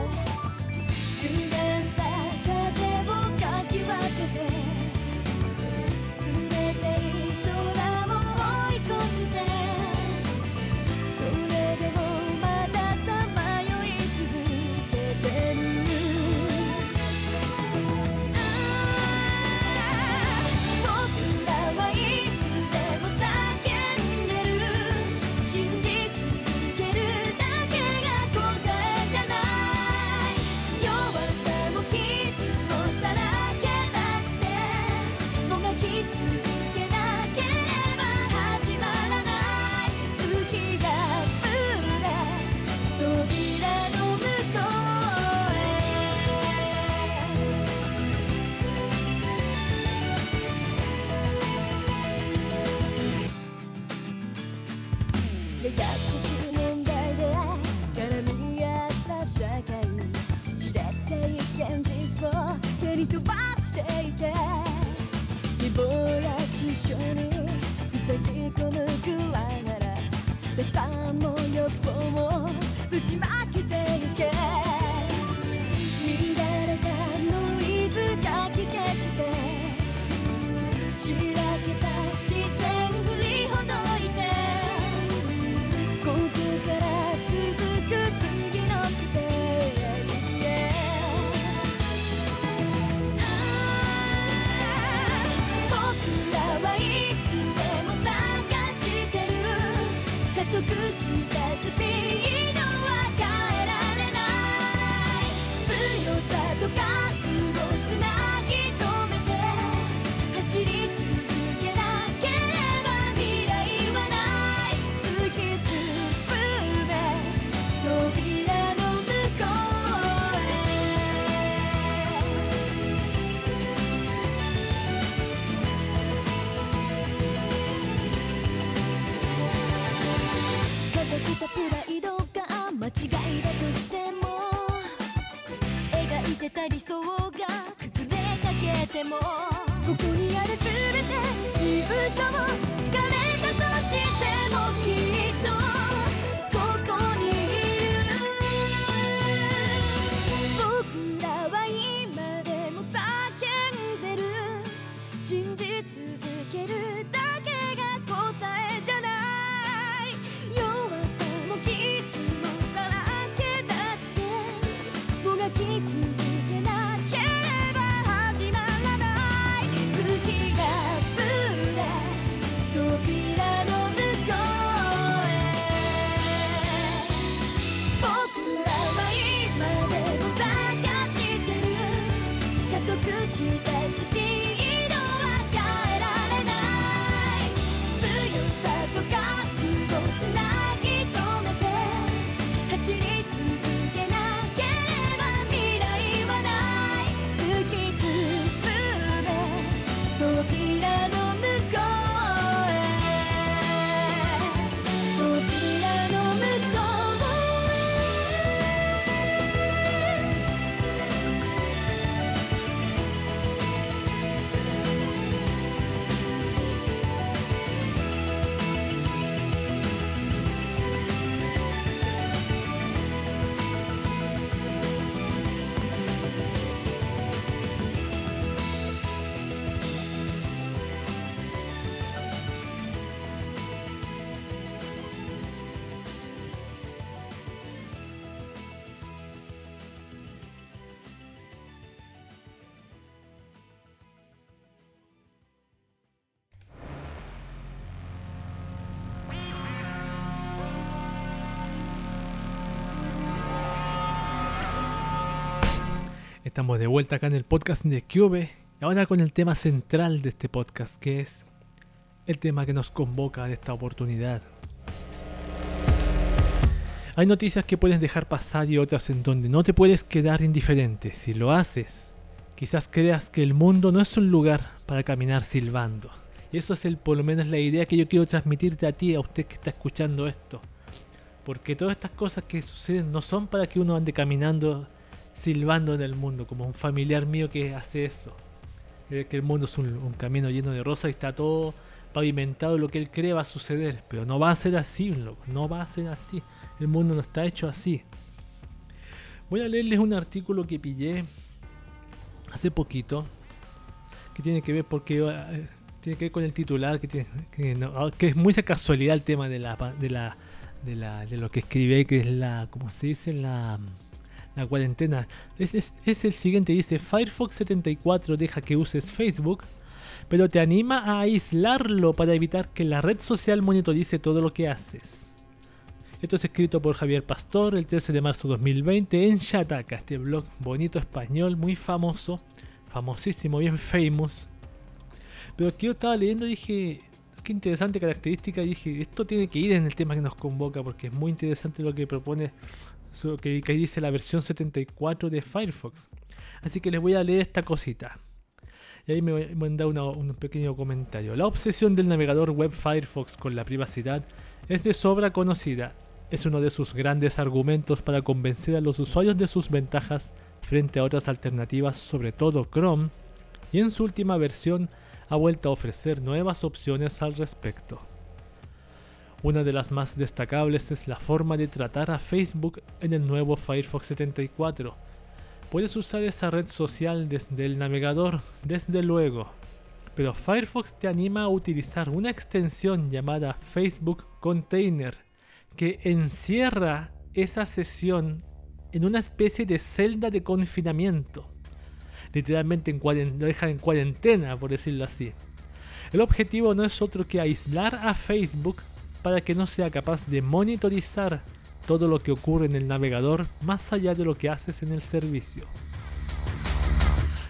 Estamos de vuelta acá en el podcast de Cube. Ahora con el tema central de este podcast, que es el tema que nos convoca en esta oportunidad. Hay noticias que puedes dejar pasar y otras en donde no te puedes quedar indiferente. Si lo haces, quizás creas que el mundo no es un lugar para caminar silbando. Y eso es el, por lo menos la idea que yo quiero transmitirte a ti, a usted que está escuchando esto. Porque todas estas cosas que suceden no son para que uno ande caminando silbando en el mundo, como un familiar mío que hace eso. Cree que el mundo es un, camino lleno de rosas y está todo pavimentado, lo que él cree va a suceder. Pero no va a ser así, loco, no va a ser así. El mundo no está hecho así. Voy a leerles un artículo que pillé hace poquito, que tiene que ver porque eh, tiene que ver con el titular, que, tiene, que, no, que es mucha casualidad el tema de la, de de la de lo que escribí, que es la, ¿cómo se dice? La, la cuarentena. Es, el siguiente, dice Firefox 74 deja que uses Facebook, pero te anima a aislarlo para evitar que la red social monitorice todo lo que haces. Esto es escrito por Javier Pastor el 13 de marzo de 2020 en Shataka, este blog bonito español, muy famoso, famosísimo, bien famous. Pero aquí yo estaba leyendo y dije, qué interesante característica, dije, esto tiene que ir en el tema que nos convoca, porque es muy interesante lo que propone, que, que dice la versión 74 de Firefox. Así que les voy a leer esta cosita. Y ahí me voy a mandar una- un pequeño comentario. La obsesión del navegador web Firefox con la privacidad es de sobra conocida. Es uno de sus grandes argumentos para convencer a los usuarios de sus ventajas frente a otras alternativas, sobre todo Chrome, y en su última versión ha vuelto a ofrecer nuevas opciones al respecto. Una de las más destacables es la forma de tratar a Facebook en el nuevo Firefox 74. Puedes usar esa red social desde el navegador, desde luego, pero Firefox te anima a utilizar una extensión llamada Facebook Container que encierra esa sesión en una especie de celda de confinamiento. Literalmente en lo deja en cuarentena, por decirlo así. El objetivo no es otro que aislar a Facebook para que no sea capaz de monitorizar todo lo que ocurre en el navegador más allá de lo que haces en el servicio.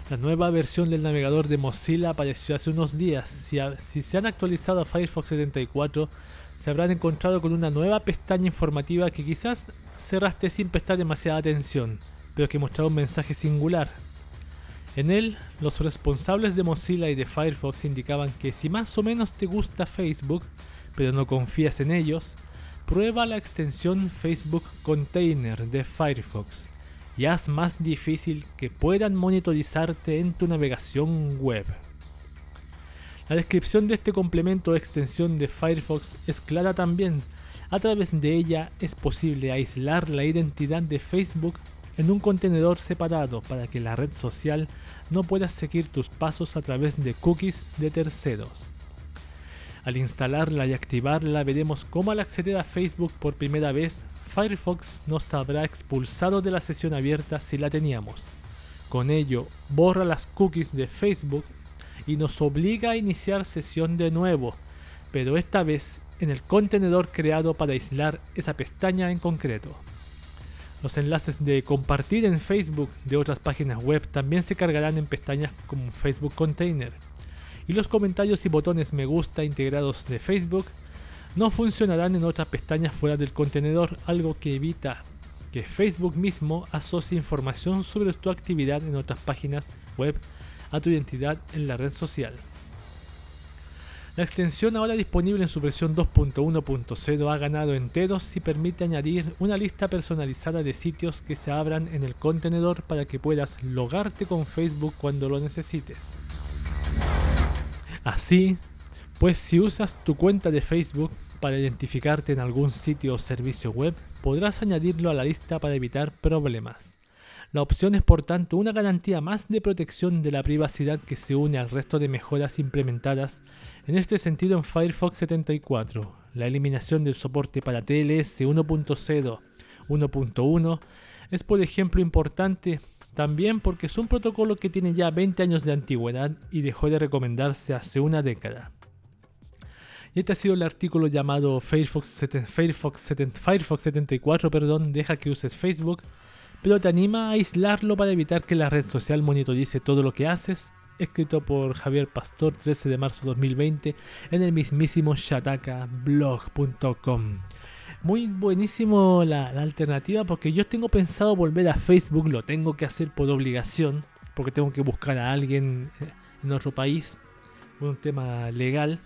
La nueva versión del navegador de Mozilla apareció hace unos días. Si, se han actualizado a Firefox 74, se habrán encontrado con una nueva pestaña informativa que quizás cerraste sin prestar demasiada atención, pero que mostraba un mensaje singular. En él, los responsables de Mozilla y de Firefox indicaban que si más o menos te gusta Facebook, pero no confías en ellos, prueba la extensión Facebook Container de Firefox y haz más difícil que puedan monitorizarte en tu navegación web. La descripción de este complemento o extensión de Firefox es clara también. A través de ella es posible aislar la identidad de Facebook en un contenedor separado para que la red social no pueda seguir tus pasos a través de cookies de terceros. Al instalarla y activarla veremos cómo al acceder a Facebook por primera vez, Firefox nos habrá expulsado de la sesión abierta si la teníamos. Con ello, borra las cookies de Facebook y nos obliga a iniciar sesión de nuevo, pero esta vez en el contenedor creado para aislar esa pestaña en concreto. Los enlaces de compartir en Facebook de otras páginas web también se cargarán en pestañas como Facebook Container. Y los comentarios y botones me gusta integrados de Facebook no funcionarán en otras pestañas fuera del contenedor, algo que evita que Facebook mismo asocie información sobre tu actividad en otras páginas web a tu identidad en la red social. La extensión ahora disponible en su versión 2.1.0 ha ganado enteros y permite añadir una lista personalizada de sitios que se abran en el contenedor para que puedas logarte con Facebook cuando lo necesites. Así, pues si usas tu cuenta de Facebook para identificarte en algún sitio o servicio web, podrás añadirlo a la lista para evitar problemas. La opción es por tanto una garantía más de protección de la privacidad que se une al resto de mejoras implementadas en este sentido en Firefox 74. La eliminación del soporte para TLS 1.0, 1.1 es por ejemplo importante también porque es un protocolo que tiene ya 20 años de antigüedad y dejó de recomendarse hace una década. Y este ha sido el artículo llamado Firefox, 7 Firefox, 7 Firefox 74, perdón, deja que uses Facebook, pero te anima a aislarlo para evitar que la red social monitorice todo lo que haces, escrito por Javier Pastor 13 de marzo 2020 en el mismísimo shatakablog.com. Muy buenísimo la, la alternativa porque yo tengo pensado volver a Facebook, lo tengo que hacer por obligación, porque tengo que buscar a alguien eh, en otro país, un tema legal.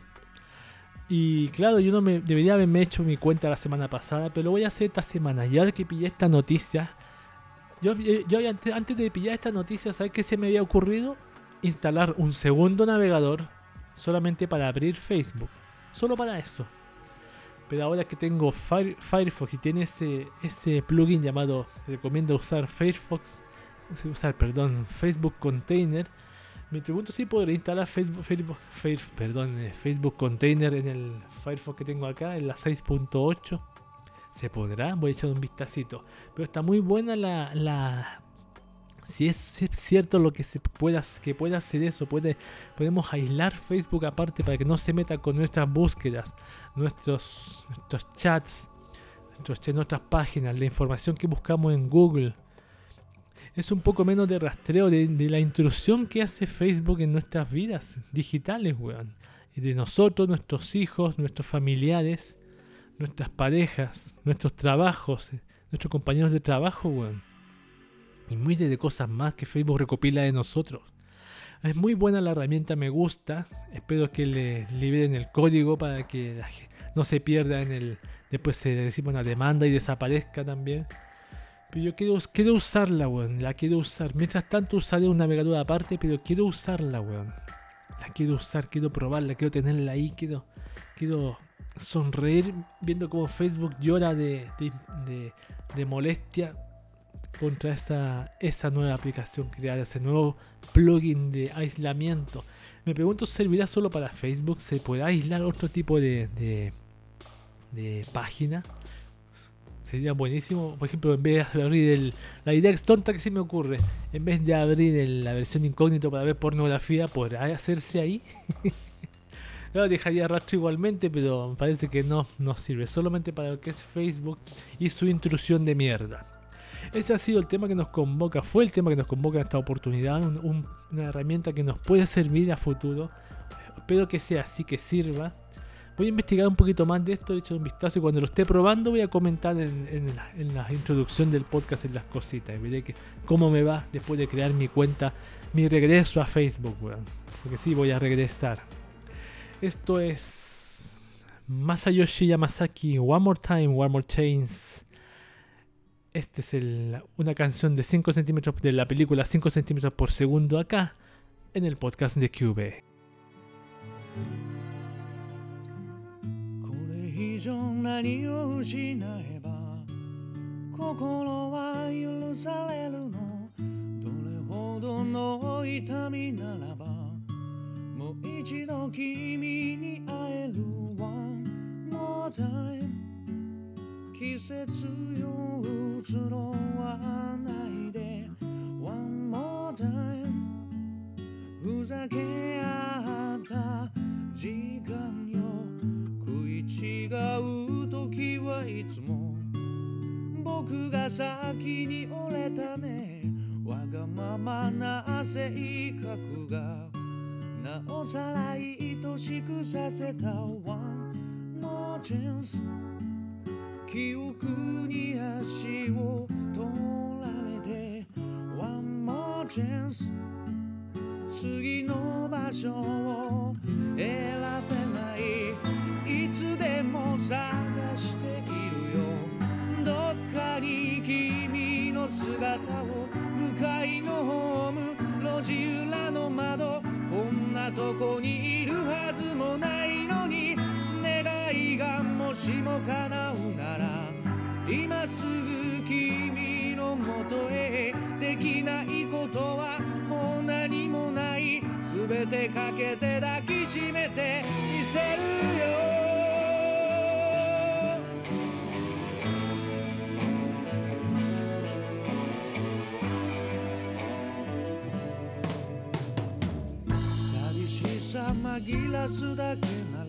Y claro, yo no me debería haberme hecho mi cuenta la semana pasada, pero lo voy a hacer esta semana. Y ahora que pillé esta noticia, yo, eh, yo antes, antes de pillar esta noticia, ¿sabes qué se me había ocurrido? Instalar un segundo navegador solamente para abrir Facebook. Solo para eso. Pero ahora que tengo Fire- Firefox y tiene ese, ese plugin llamado, recomiendo usar Firefox, usar, perdón, Facebook Container, me pregunto si podré instalar Facebook, Facebook, Fire- perdón, eh, Facebook Container en el Firefox que tengo acá, en la 6.8. ¿Se podrá? Voy a echar un vistacito. Pero está muy buena la si es, cierto lo que se pueda, que pueda hacer eso, puede, podemos aislar Facebook aparte para que no se meta con nuestras búsquedas, nuestros, nuestros chats, nuestras páginas, la información que buscamos en Google. Es un poco menos de rastreo de, de la intrusión que hace Facebook en nuestras vidas digitales, weón. De nosotros, nuestros hijos, nuestros familiares, nuestras parejas, nuestros trabajos, eh, nuestros compañeros de trabajo, weón. Y miles de cosas más que Facebook recopila de nosotros. Es muy buena la herramienta, me gusta. Espero que le liberen el código para que la no se pierda en el. Después se reciba una demanda y desaparezca también. Pero yo quiero, quiero usarla, weón. La quiero usar. Mientras tanto usaré un navegador aparte, pero quiero usarla, weón. La quiero usar, quiero probarla, quiero tenerla ahí, quiero, quiero sonreír viendo cómo Facebook llora de, de, de- de molestia contra esa, esa nueva aplicación creada, ese nuevo plugin de aislamiento. Me pregunto, ¿servirá solo para Facebook? ¿Se podrá aislar otro tipo de, de, página? Sería buenísimo, por ejemplo, en vez de abrir el, la idea es tonta que se me ocurre, en vez de abrir el- la versión incógnito para ver pornografía, ¿podrá hacerse ahí? Claro, dejaría rastro igualmente, pero parece que no nos sirve. Solamente para lo que es Facebook y su intrusión de mierda. Ese ha sido el tema que nos convoca, fue el tema que nos convoca en esta oportunidad, un- un- una herramienta que nos puede servir a futuro. Espero que sea así, que sirva. Voy a investigar un poquito más de esto, he hecho un vistazo y cuando lo esté probando voy a comentar en, en la, en la introducción del podcast en las cositas. Y veré que, cómo me va después de crear mi cuenta, mi regreso a Facebook, weón. Porque sí, voy a regresar. Esto es Masayoshi Yamasaki, One More Time, One More Chains. Este es el- una canción de 5 centímetros de la película 5 centímetros por segundo acá en el podcast de QB. これ以上何を失えば心は許されるのどれほどの痛みならばもう一度君に会える One more time 季節よ移ろわないで。One more time ふざけ合った時間よ。食い違う時はいつも。僕が先に折れたね。わがままな性格が。なおさら愛しくさせた。One more chance 記憶に足を取られて One more chance 次の場所を選べない。いつでも探しているよ。どっかに君の姿を向かいのホーム。路地裏の窓。こんなとこにいるはずもないのに。願いがしも叶うなら今すぐ君のもとへできないことはもう何もない全てかけて抱きしめてみせるよ寂しさ紛らすだけなら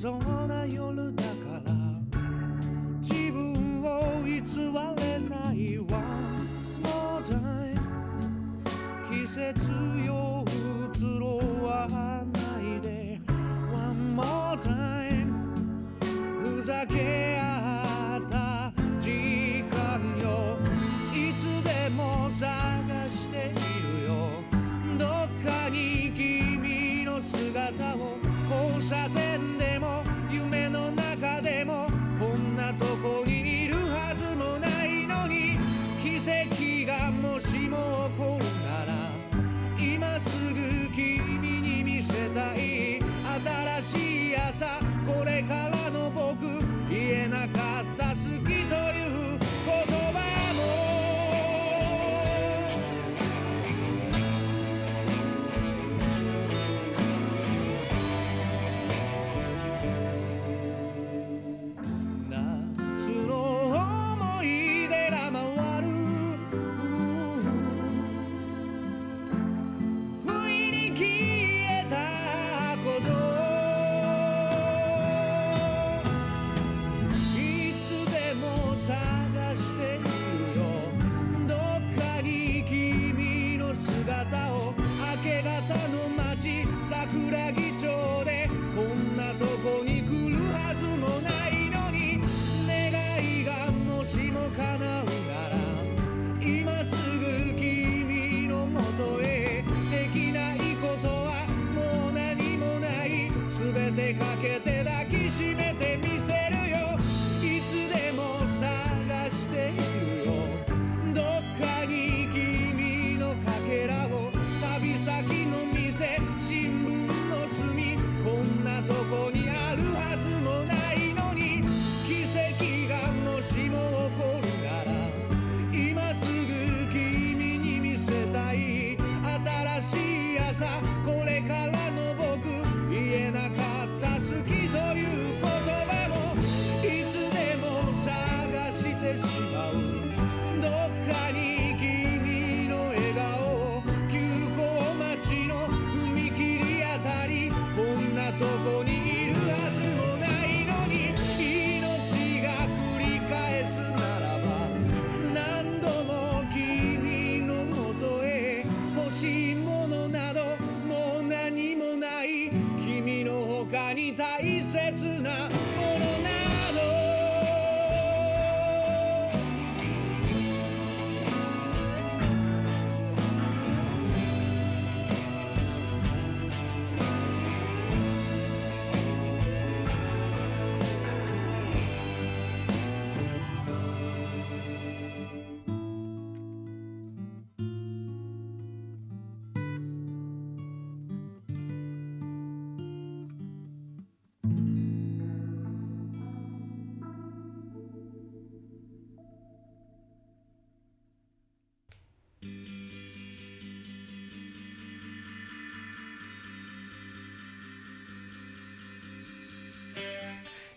落ち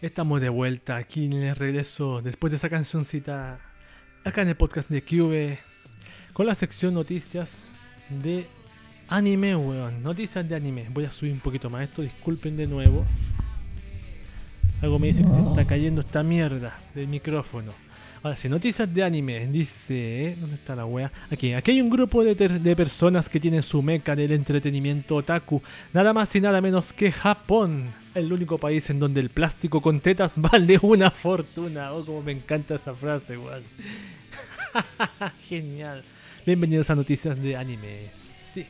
Estamos de vuelta aquí en el regreso después de esa cancioncita acá en el podcast de Cube con la sección noticias de anime, weón. Noticias de anime. Voy a subir un poquito más esto, disculpen de nuevo. Algo me dice que se está cayendo esta mierda del micrófono. Ahora sí, noticias de anime. Dice. ¿dónde está la wea? Aquí, aquí hay un grupo de, de personas que tienen su meca del entretenimiento otaku. Nada más y nada menos que Japón. El único país en donde el plástico con tetas vale una fortuna. Oh, como me encanta esa frase, weón. Genial. Bienvenidos a Noticias de Anime. Sí.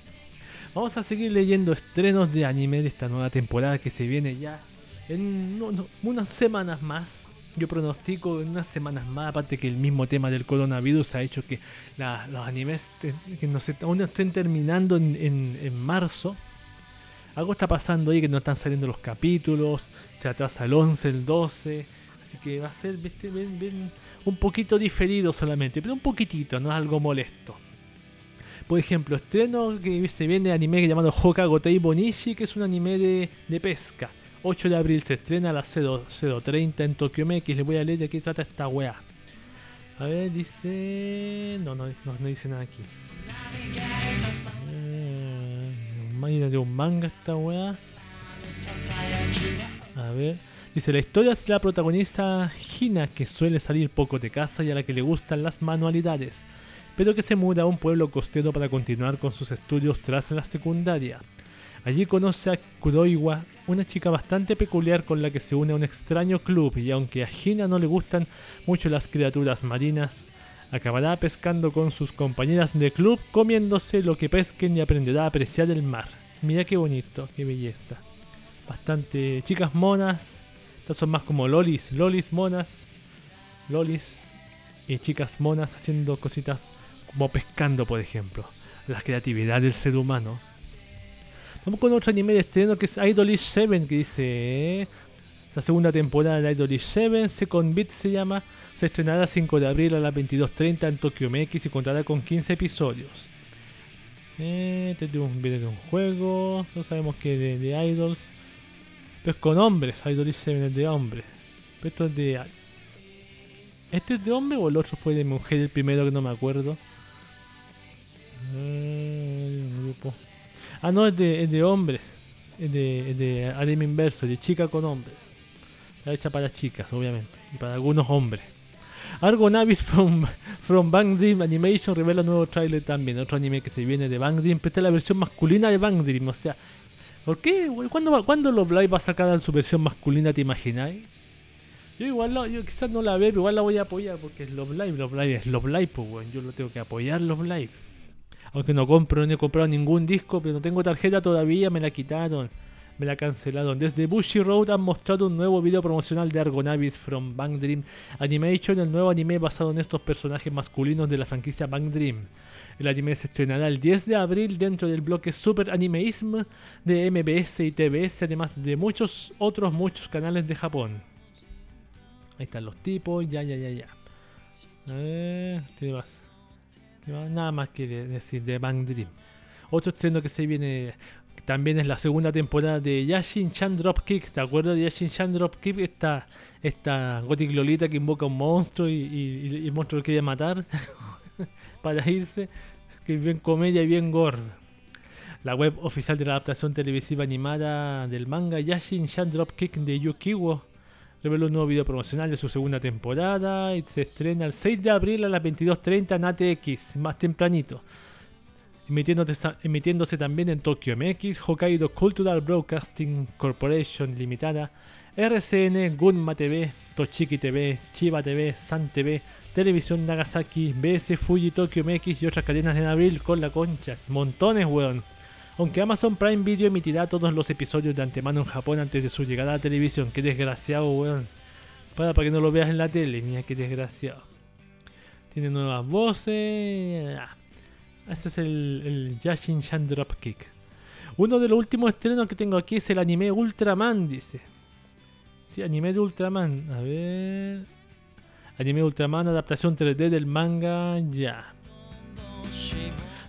Vamos a seguir leyendo estrenos de anime de esta nueva temporada que se viene ya en no, unas semanas más. Yo pronostico en unas semanas más, aparte que el mismo tema del coronavirus ha hecho que la- los animes que no se, aún no estén terminando en, en- marzo. Algo está pasando ahí que no están saliendo los capítulos, se atrasa el 11, el 12. Así que va a ser ven, un poquito diferido solamente, pero un poquitito, no es algo molesto. Por ejemplo, estreno que se viene anime llamado Hokagotei Bonishi, que es un anime de pesca. 8 de abril se estrena a las 0, 0.30 en Tokyo MX. Les voy a leer de qué trata esta weá. A ver, dice... No, no, no, no dice nada aquí. Eh, de un manga esta weá. A ver. Dice, la historia se la protagoniza Hina, que suele salir poco de casa y a la que le gustan las manualidades, pero que se muda a un pueblo costero para continuar con sus estudios tras la secundaria. Allí conoce a Kuroiwa, una chica bastante peculiar con la que se une a un extraño club y aunque a Hina no le gustan mucho las criaturas marinas, acabará pescando con sus compañeras de club, comiéndose lo que pesquen y aprenderá a apreciar el mar. Mira qué bonito, qué belleza. Bastante chicas monas, estas son más como lolis, lolis monas, lolis y chicas monas haciendo cositas como pescando, por ejemplo. La creatividad del ser humano. Vamos con otro anime de estreno que es Idolish 7, que dice... La segunda temporada de Idolish 7, Second Beat se llama, se estrenará el 5 de abril a las 22.30 en Tokyo MX y contará con 15 episodios. Eh, este viene de un juego, no sabemos que de, de Idols. Pero es con hombres, Idolish 7 es de hombres. Pero esto es de... ¿Este es de hombre o el otro fue de mujer, el primero que no me acuerdo? Eh. Ah, no, es de, es de hombres. Es de, anime inverso, de chica con hombre. Está hecha para chicas, obviamente. Y para algunos hombres. Argonavis from, from Bang Dream Animation revela nuevo tráiler también. Otro anime que se viene de Bang Dream. Pero esta es la versión masculina de Bang Dream. O sea, ¿por qué? ¿Cuándo, ¿cuándo Love Live va a sacar su versión masculina? ¿Te imagináis? Yo igual, yo quizás no la veo, pero igual la voy a apoyar porque es Love Live. Love Live es Love Live, pues, weón. Yo lo tengo que apoyar, Love Live. Aunque no compro, no he comprado ningún disco, pero no tengo tarjeta todavía, me la quitaron. Me la cancelaron. Desde Bushy Road han mostrado un nuevo video promocional de Argonavis from Bang Dream Animation, el nuevo anime basado en estos personajes masculinos de la franquicia Bang Dream. El anime se estrenará el 10 de abril dentro del bloque Super Animeism de MBS y TBS, además de muchos otros muchos canales de Japón. Ahí están los tipos, ya, ya, ya, ya. Ver, ¿qué más? Nada más que de- decir de Bang Dream. Otro estreno que se viene también es la segunda temporada de Yashin Chan Dropkick. ¿Te acuerdas de Yashin Chan Dropkick? Esta, esta Gothic Lolita que invoca un monstruo y, y- y el monstruo lo quiere matar para irse. Que es bien comedia y bien gore. La web oficial de la adaptación televisiva animada del manga Yashin Chan Dropkick de Yukiwo reveló un nuevo video promocional de su segunda temporada y se estrena el 6 de abril a las 22.30 en ATX, más tempranito. emitiéndose, también en Tokyo MX, Hokkaido Cultural Broadcasting Corporation Limitada, RCN, Gunma TV, Tochiki TV, Chiba TV, San TV, Televisión Nagasaki, BS Fuji Tokyo MX y otras cadenas en abril con la concha. Montones, weón. Aunque Amazon Prime Video emitirá todos los episodios de antemano en Japón antes de su llegada a la televisión. Qué desgraciado, weón. Para, para que no lo veas en la tele, niña, qué desgraciado. Tiene nuevas voces. Ah, Ese es el, el Yashin Shan Dropkick. Uno de los últimos estrenos que tengo aquí es el anime Ultraman, dice. Sí, anime de Ultraman. A ver. Anime Ultraman, adaptación 3D del manga. Ya.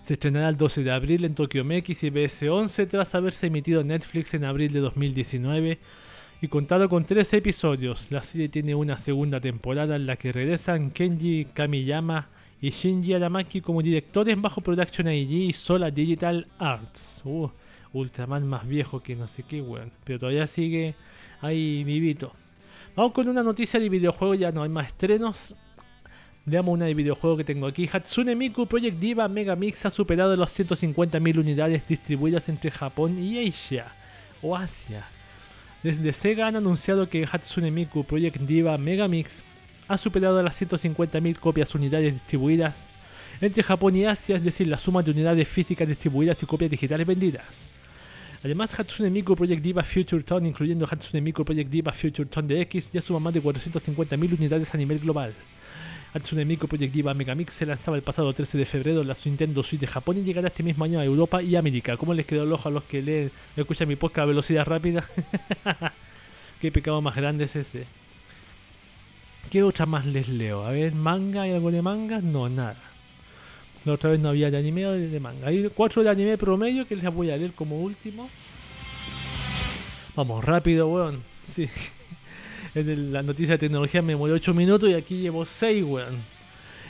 Se estrenará el 12 de abril en Tokyo MX y BS11 tras haberse emitido Netflix en abril de 2019 y contado con tres episodios. La serie tiene una segunda temporada en la que regresan Kenji Kamiyama y Shinji Aramaki como directores bajo Production IG y Sola Digital Arts. Uh, Ultraman más viejo que no sé qué, weón. Pero todavía sigue ahí vivito. Vamos con una noticia de videojuego, ya no hay más estrenos. Veamos una de videojuego que tengo aquí. Hatsune Miku Project Diva Megamix ha superado las 150.000 unidades distribuidas entre Japón y Asia o Asia. Desde Sega han anunciado que Hatsune Miku Project Diva Megamix ha superado las 150.000 copias unidades distribuidas entre Japón y Asia, es decir, la suma de unidades físicas distribuidas y copias digitales vendidas. Además, Hatsune Miku Project Diva Future Tone, incluyendo Hatsune Miku Project Diva Future Tone de X, ya suma más de 450.000 unidades a nivel global. Hatsune Miku Project Diva Megamix se lanzaba el pasado 13 de febrero en la Nintendo Switch de Japón y llegará este mismo año a Europa y América. ¿Cómo les quedó el ojo a los que leen, escuchan mi podcast a velocidad rápida? Qué pecado más grande es ese. ¿Qué otra más les leo? A ver, manga, ¿hay algo de manga? No, nada. La otra vez no había de anime o de manga. Hay cuatro de anime promedio que les voy a leer como último. Vamos, rápido, weón. Sí. En el- la noticia de tecnología me demoró 8 minutos y aquí llevo 6, weón.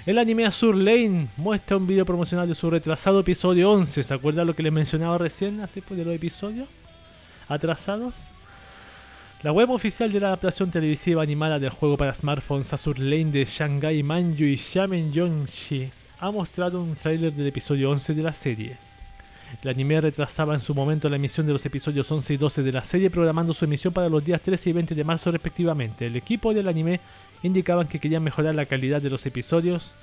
El anime Azur Lane muestra un video promocional de su retrasado episodio 11. ¿Se acuerdan lo que les mencionaba recién hace de los episodios atrasados? La web oficial de la adaptación televisiva animada del juego para smartphones Azur Lane de Shanghai Manju y Xiamen Yongshi ha mostrado un tráiler del episodio 11 de la serie. El anime retrasaba en su momento la emisión de los episodios 11 y 12 de la serie, programando su emisión para los días 13 y 20 de marzo respectivamente. El equipo del anime indicaban que querían mejorar la calidad de los episodios,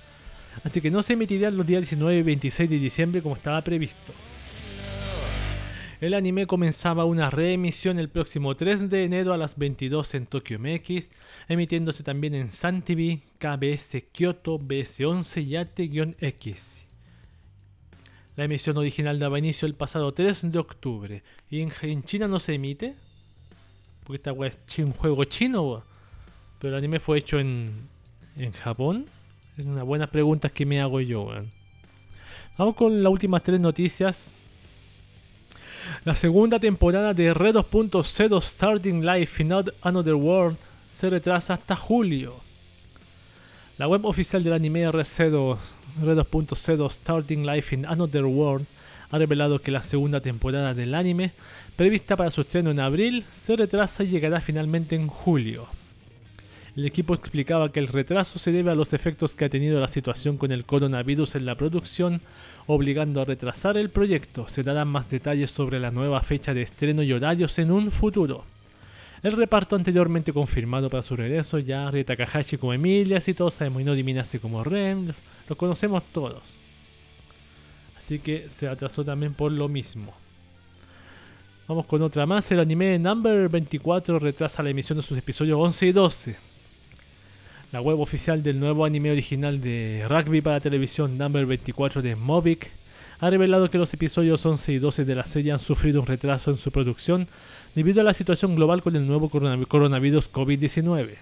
así que no se emitirían los días 19 y 26 de diciembre como estaba previsto. El anime comenzaba una reemisión el próximo 3 de enero a las 22 en Tokyo MX, emitiéndose también en Sun TV, KBS Kyoto, BS11 y AT-X. La emisión original daba inicio el pasado 3 de octubre. ¿Y en, China no se emite? Porque esta weá es un juego chino, weá. Pero el anime fue hecho en, en Japón. Es una buena pregunta que me hago yo, weón. Vamos con las últimas tres noticias. La segunda temporada de Red 2.0 Starting Life in Another World se retrasa hasta julio. La web oficial del anime R0 Red 2.0 Starting Life in Another World ha revelado que la segunda temporada del anime, prevista para su estreno en abril, se retrasa y llegará finalmente en julio. El equipo explicaba que el retraso se debe a los efectos que ha tenido la situación con el coronavirus en la producción, obligando a retrasar el proyecto. Se darán más detalles sobre la nueva fecha de estreno y horarios en un futuro. El reparto anteriormente confirmado para su regreso, ya Rie Takahashi como Emilia, y todos sabemos, y como Rem, los, los conocemos todos. Así que se atrasó también por lo mismo. Vamos con otra más. El anime Number 24 retrasa la emisión de sus episodios 11 y 12. La web oficial del nuevo anime original de rugby para televisión Number 24 de Mobic ha revelado que los episodios 11 y 12 de la serie han sufrido un retraso en su producción debido a la situación global con el nuevo coronav- coronavirus COVID-19.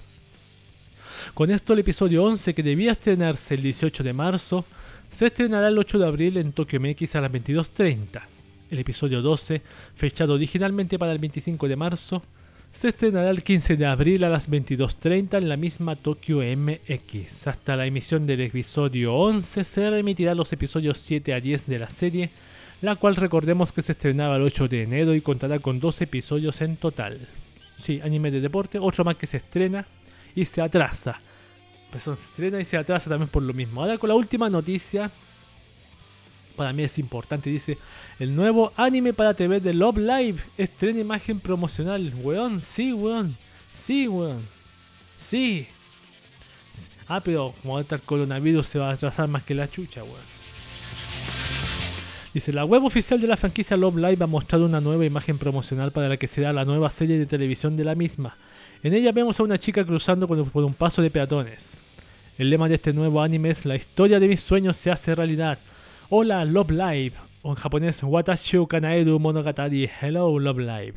Con esto, el episodio 11, que debía estrenarse el 18 de marzo, se estrenará el 8 de abril en Tokyo MX a las 22.30. El episodio 12, fechado originalmente para el 25 de marzo, se estrenará el 15 de abril a las 22.30 en la misma Tokyo MX. Hasta la emisión del episodio 11 se remitirán los episodios 7 a 10 de la serie, la cual recordemos que se estrenaba el 8 de enero y contará con 12 episodios en total. Sí, anime de deporte, otro más que se estrena y se atrasa. Pues se estrena y se atrasa también por lo mismo. Ahora con la última noticia. Para mí es importante, dice, el nuevo anime para TV de Love Live estrena imagen promocional. Weón, sí, weón. Sí, weón. Sí. Ah, pero como ahorita el coronavirus se va a atrasar más que la chucha, weón. Dice, la web oficial de la franquicia Love Live ha mostrado una nueva imagen promocional para la que será la nueva serie de televisión de la misma. En ella vemos a una chica cruzando por un paso de peatones. El lema de este nuevo anime es La historia de mis sueños se hace realidad. Hola Love Live, o en japonés Watashu Kanaeru Monogatari Hello Love Live.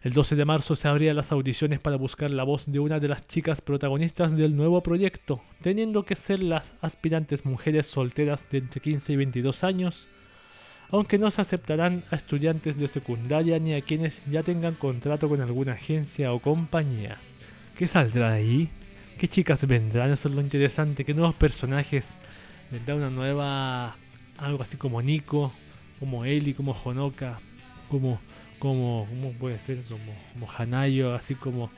El 12 de marzo se abrían las audiciones para buscar la voz de una de las chicas protagonistas del nuevo proyecto, teniendo que ser las aspirantes mujeres solteras de entre 15 y 22 años, aunque no se aceptarán a estudiantes de secundaria ni a quienes ya tengan contrato con alguna agencia o compañía. ¿Qué saldrá de ahí? ¿Qué chicas vendrán? Eso es lo interesante. ¿Qué nuevos personajes? ¿Vendrá una nueva... algo así como Nico, como Eli, como Honoka, como... como ¿Cómo puede ser? Como, como Hanayo, así como...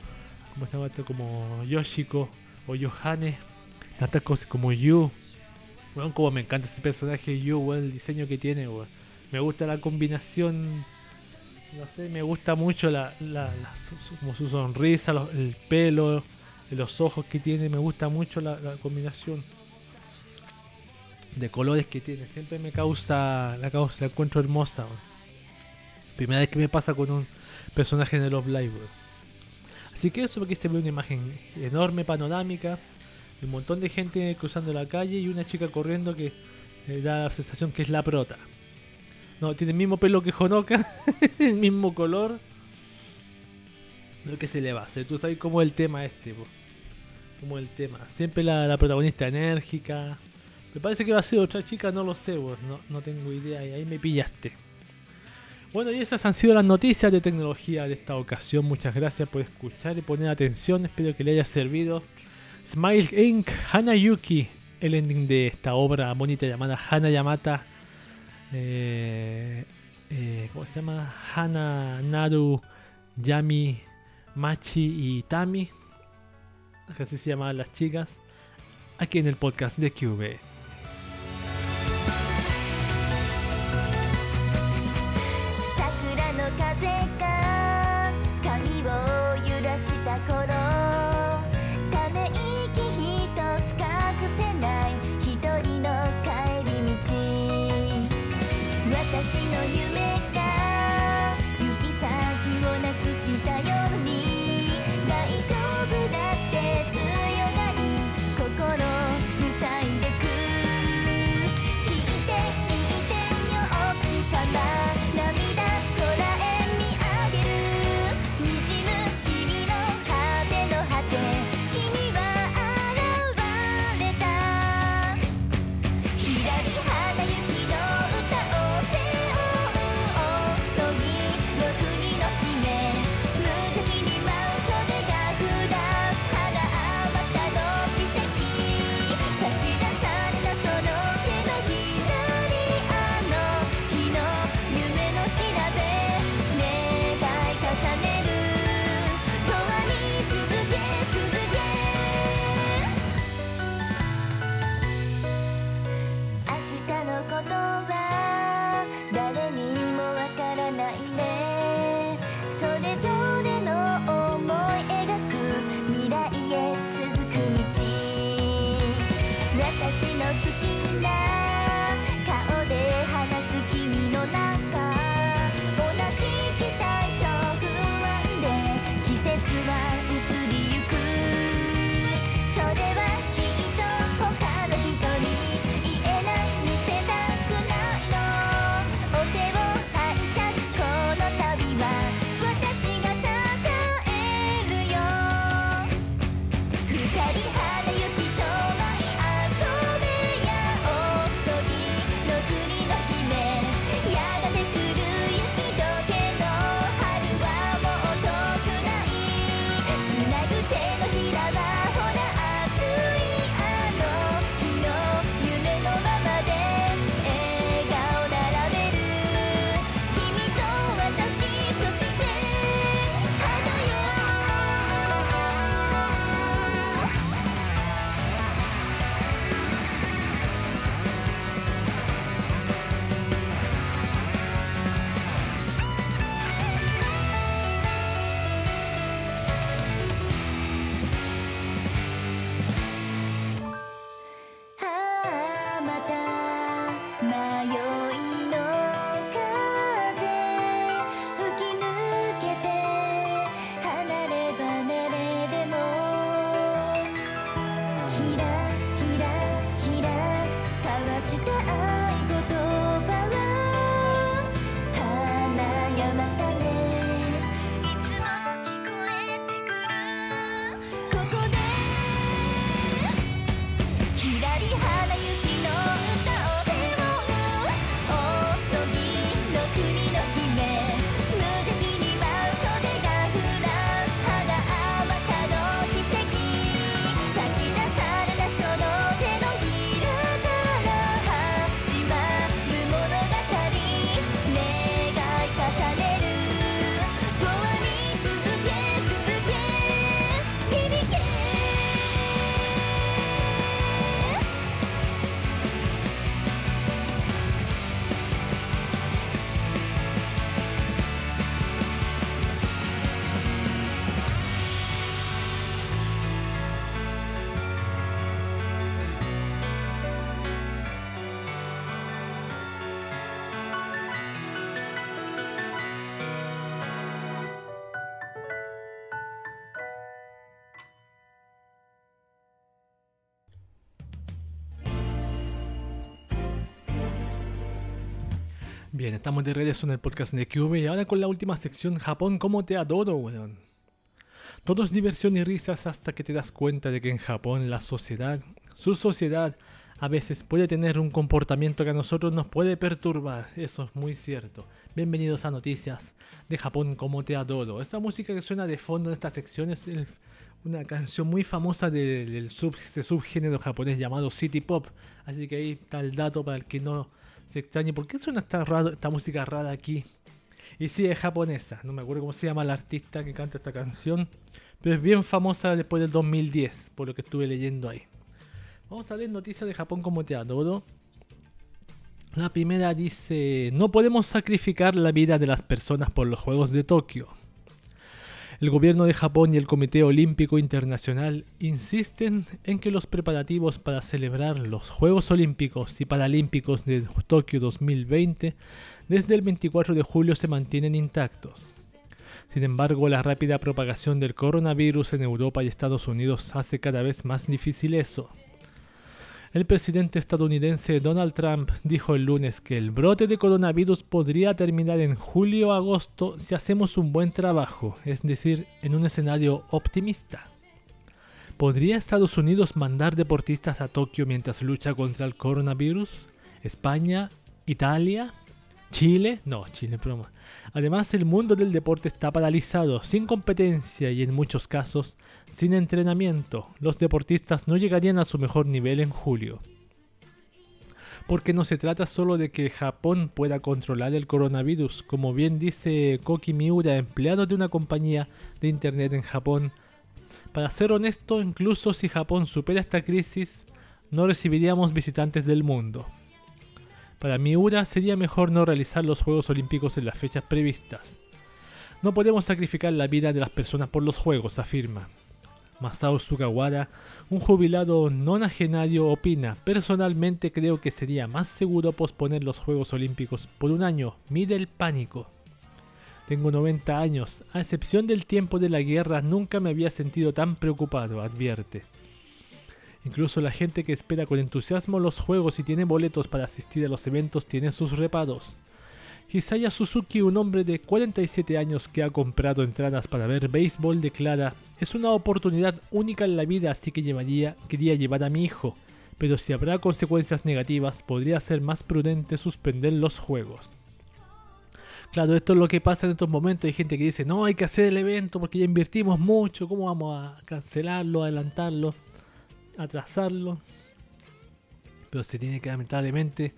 ¿Cómo se llama? Como Yoshiko o Yohane. Tantas cosas como Yu. Weón, como me encanta ese personaje Yu, weón, el diseño que tiene, weón. Me gusta la combinación. No sé, me gusta mucho la, como su sonrisa, el pelo, los ojos que tiene. Me gusta mucho la combinación de colores que tiene. Siempre me causa, la causa, la encuentro hermosa. Primera vez que me pasa con un personaje de Love Live. weón. Así que eso porque se ve una imagen enorme, panorámica, un montón de gente cruzando la calle y una chica corriendo que da la sensación que es la prota. No, tiene el mismo pelo que Honoka, el mismo color. Lo que se le va a tú sabes cómo es el tema este. Como el tema. Siempre la protagonista enérgica. Me parece que va a ser otra chica, no lo sé, po. No, no tengo idea y ahí me pillaste. Bueno, y esas han sido las noticias de tecnología de esta ocasión. Muchas gracias por escuchar y poner atención. Espero que le haya servido. Smile Inc. Hanayuki, el ending de esta obra bonita llamada Hana Yamata. Eh, eh, ¿Cómo se llama? Hana Naru Yami Machi y Tami. Así se llamaban las chicas. Aquí en el podcast de QV. Bien, estamos de regreso en el podcast de QV y ahora con la última sección Japón, ¿cómo te adoro, weón? Todo es diversión y risas hasta que te das cuenta de que en Japón la sociedad, su sociedad, a veces puede tener un comportamiento que a nosotros nos puede perturbar. Eso es muy cierto. Bienvenidos a Noticias de Japón, ¿cómo te adoro? Esta música que suena de fondo en esta sección es una canción muy famosa de- del sub, ese subgénero japonés llamado City Pop. Así que ahí está el dato para el que no se extrañe. ¿Por qué suena esta, raro- esta música rara aquí? Y sí, es japonesa. No me acuerdo cómo se llama el artista que canta esta canción. Pero es bien famosa después del 2010, por lo que estuve leyendo ahí. Vamos a leer noticias de Japón como te adoro. La primera dice, no podemos sacrificar la vida de las personas por los Juegos de Tokio. El gobierno de Japón y el Comité Olímpico Internacional insisten en que los preparativos para celebrar los Juegos Olímpicos y Paralímpicos de Tokio 2020 desde el 24 de julio se mantienen intactos. Sin embargo, la rápida propagación del coronavirus en Europa y Estados Unidos hace cada vez más difícil eso. El presidente estadounidense Donald Trump dijo el lunes que el brote de coronavirus podría terminar en julio o agosto si hacemos un buen trabajo, es decir, en un escenario optimista. ¿Podría Estados Unidos mandar deportistas a Tokio mientras lucha contra el coronavirus? ¿España? ¿Italia? ¿Chile? No, Chile, broma. Además, el mundo del deporte está paralizado, sin competencia y en muchos casos sin entrenamiento. Los deportistas no llegarían a su mejor nivel en julio. Porque no se trata solo de que Japón pueda controlar el coronavirus, como bien dice Koki Miura, empleado de una compañía de internet en Japón. Para ser honesto, incluso si Japón supera esta crisis, no recibiríamos visitantes del mundo. Para Miura sería mejor no realizar los Juegos Olímpicos en las fechas previstas. No podemos sacrificar la vida de las personas por los Juegos, afirma. Masao Sugawara, un jubilado nonagenario, opina, personalmente creo que sería más seguro posponer los Juegos Olímpicos por un año, mide el pánico. Tengo 90 años, a excepción del tiempo de la guerra nunca me había sentido tan preocupado, advierte. Incluso la gente que espera con entusiasmo los juegos y tiene boletos para asistir a los eventos tiene sus reparos. Hisaya Suzuki, un hombre de 47 años que ha comprado entradas para ver béisbol, declara, es una oportunidad única en la vida así que llevaría, quería llevar a mi hijo, pero si habrá consecuencias negativas podría ser más prudente suspender los juegos. Claro, esto es lo que pasa en estos momentos. Hay gente que dice, no, hay que hacer el evento porque ya invertimos mucho, ¿cómo vamos a cancelarlo, adelantarlo? Atrasarlo. Pero se tiene que lamentablemente.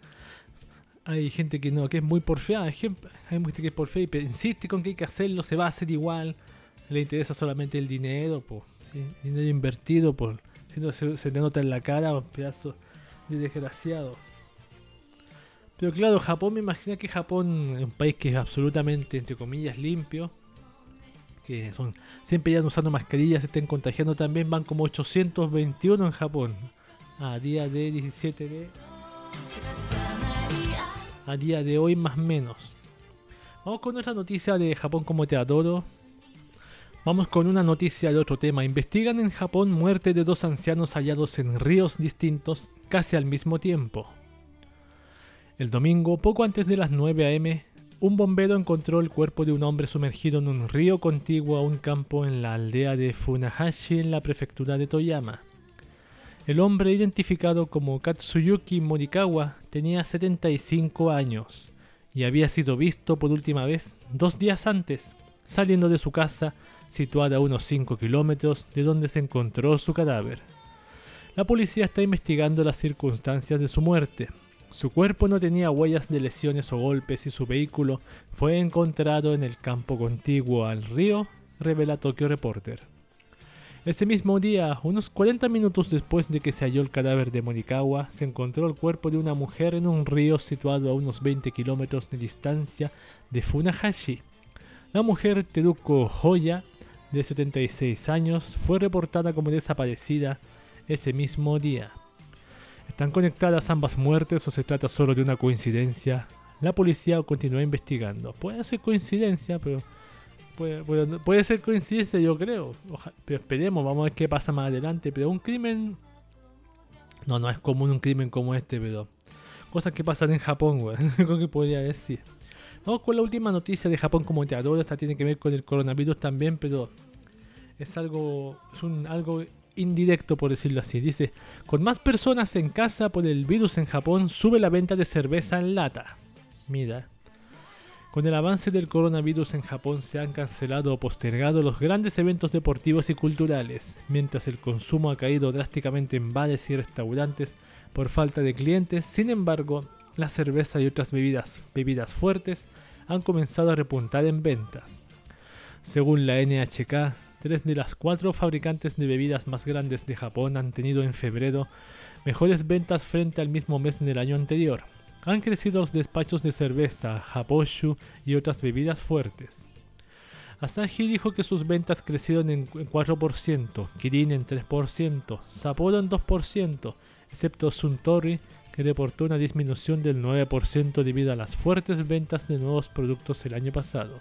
Hay gente que no, que es muy porfiada. Hay gente que es porfiada y insiste con que hay que hacerlo, se va a hacer igual. Le interesa solamente el dinero, po, dinero invertido, por, se, se le nota en la cara, un pedazo de desgraciado. Pero claro, Japón, me imagino que Japón es un país que es absolutamente, entre comillas, limpio que son siempre ya usando mascarillas, se estén contagiando también, van como 821 en Japón. A día de 17 de... A día de hoy más menos. Vamos con otra noticia de Japón como te adoro. Vamos con una noticia de otro tema. Investigan en Japón muerte de dos ancianos hallados en ríos distintos casi al mismo tiempo. El domingo, poco antes de las 9 am, un bombero encontró el cuerpo de un hombre sumergido en un río contiguo a un campo en la aldea de Funahashi en la prefectura de Toyama. El hombre, identificado como Katsuyuki Morikawa, tenía 75 años y había sido visto por última vez dos días antes, saliendo de su casa situada a unos 5 kilómetros de donde se encontró su cadáver. La policía está investigando las circunstancias de su muerte, su cuerpo no tenía huellas de lesiones o golpes y su vehículo fue encontrado en el campo contiguo al río, revela Tokyo Reporter. Ese mismo día, unos 40 minutos después de que se halló el cadáver de Morikawa, se encontró el cuerpo de una mujer en un río situado a unos 20 kilómetros de distancia de Funahashi. La mujer Teruko Hoya, de 76 años, fue reportada como desaparecida ese mismo día. ¿Están conectadas ambas muertes o se trata solo de una coincidencia? La policía continúa investigando. Puede ser coincidencia, pero puede, ser coincidencia, yo creo. Pero esperemos, vamos a ver qué pasa más adelante. Pero un crimen. No, no es común un crimen como este, pero. Cosas que pasan en Japón, weón. Que podría decir. Vamos con la última noticia de Japón como te adoro. Esta tiene que ver con el coronavirus también, pero es algo, es un, algo indirecto por decirlo así. Dice, con más personas en casa por el virus en Japón, sube la venta de cerveza en lata. Mira. Con el avance del coronavirus en Japón se han cancelado o postergado los grandes eventos deportivos y culturales, mientras el consumo ha caído drásticamente en bares y restaurantes por falta de clientes. Sin embargo, la cerveza y otras bebidas, bebidas fuertes han comenzado a repuntar en ventas. Según la NHK, tres de las cuatro fabricantes de bebidas más grandes de Japón han tenido en febrero mejores ventas frente al mismo mes del año anterior. Han crecido los despachos de cerveza, Haposhu y otras bebidas fuertes. Asahi dijo que sus ventas crecieron en 4%, Kirin en 3%, Sapporo en 2%, excepto Suntory, que reportó una disminución del 9% debido a las fuertes ventas de nuevos productos el año pasado.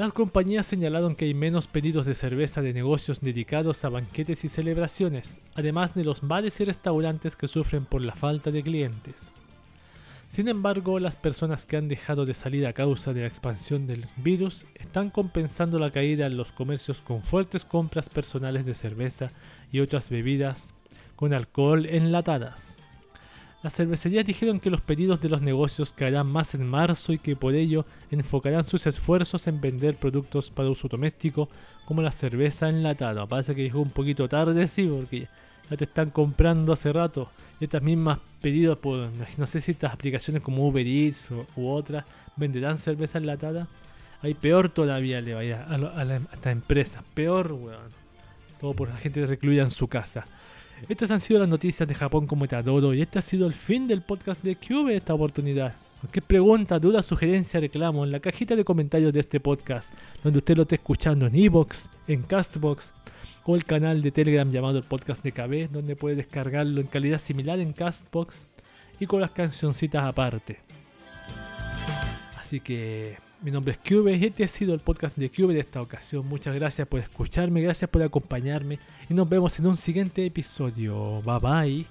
Las compañías señalaron que hay menos pedidos de cerveza de negocios dedicados a banquetes y celebraciones, además de los bares y restaurantes que sufren por la falta de clientes. Sin embargo, las personas que han dejado de salir a causa de la expansión del virus están compensando la caída en los comercios con fuertes compras personales de cerveza y otras bebidas con alcohol enlatadas. Las cervecerías dijeron que los pedidos de los negocios caerán más en marzo y que por ello enfocarán sus esfuerzos en vender productos para uso doméstico como la cerveza enlatada. Parece que llegó un poquito tarde, sí, porque ya te están comprando hace rato. Y estas mismas pedidos por, no sé si estas aplicaciones como Uber Eats u otras venderán cerveza enlatada. Hay peor todavía le vaya a, a, la, a esta empresa. Peor, weón. Todo por la gente recluida en su casa. Estas han sido las noticias de Japón como te adoro y este ha sido el fin del podcast de Cube esta oportunidad. Cualquier pregunta, duda, sugerencia, reclamo en la cajita de comentarios de este podcast, donde usted lo esté escuchando en Evox, en Castbox o el canal de Telegram llamado el podcast de KB, donde puede descargarlo en calidad similar en Castbox y con las cancioncitas aparte. Así que mi nombre es Cube y este ha sido el podcast de Cube de esta ocasión. Muchas gracias por escucharme, gracias por acompañarme y nos vemos en un siguiente episodio. Bye bye.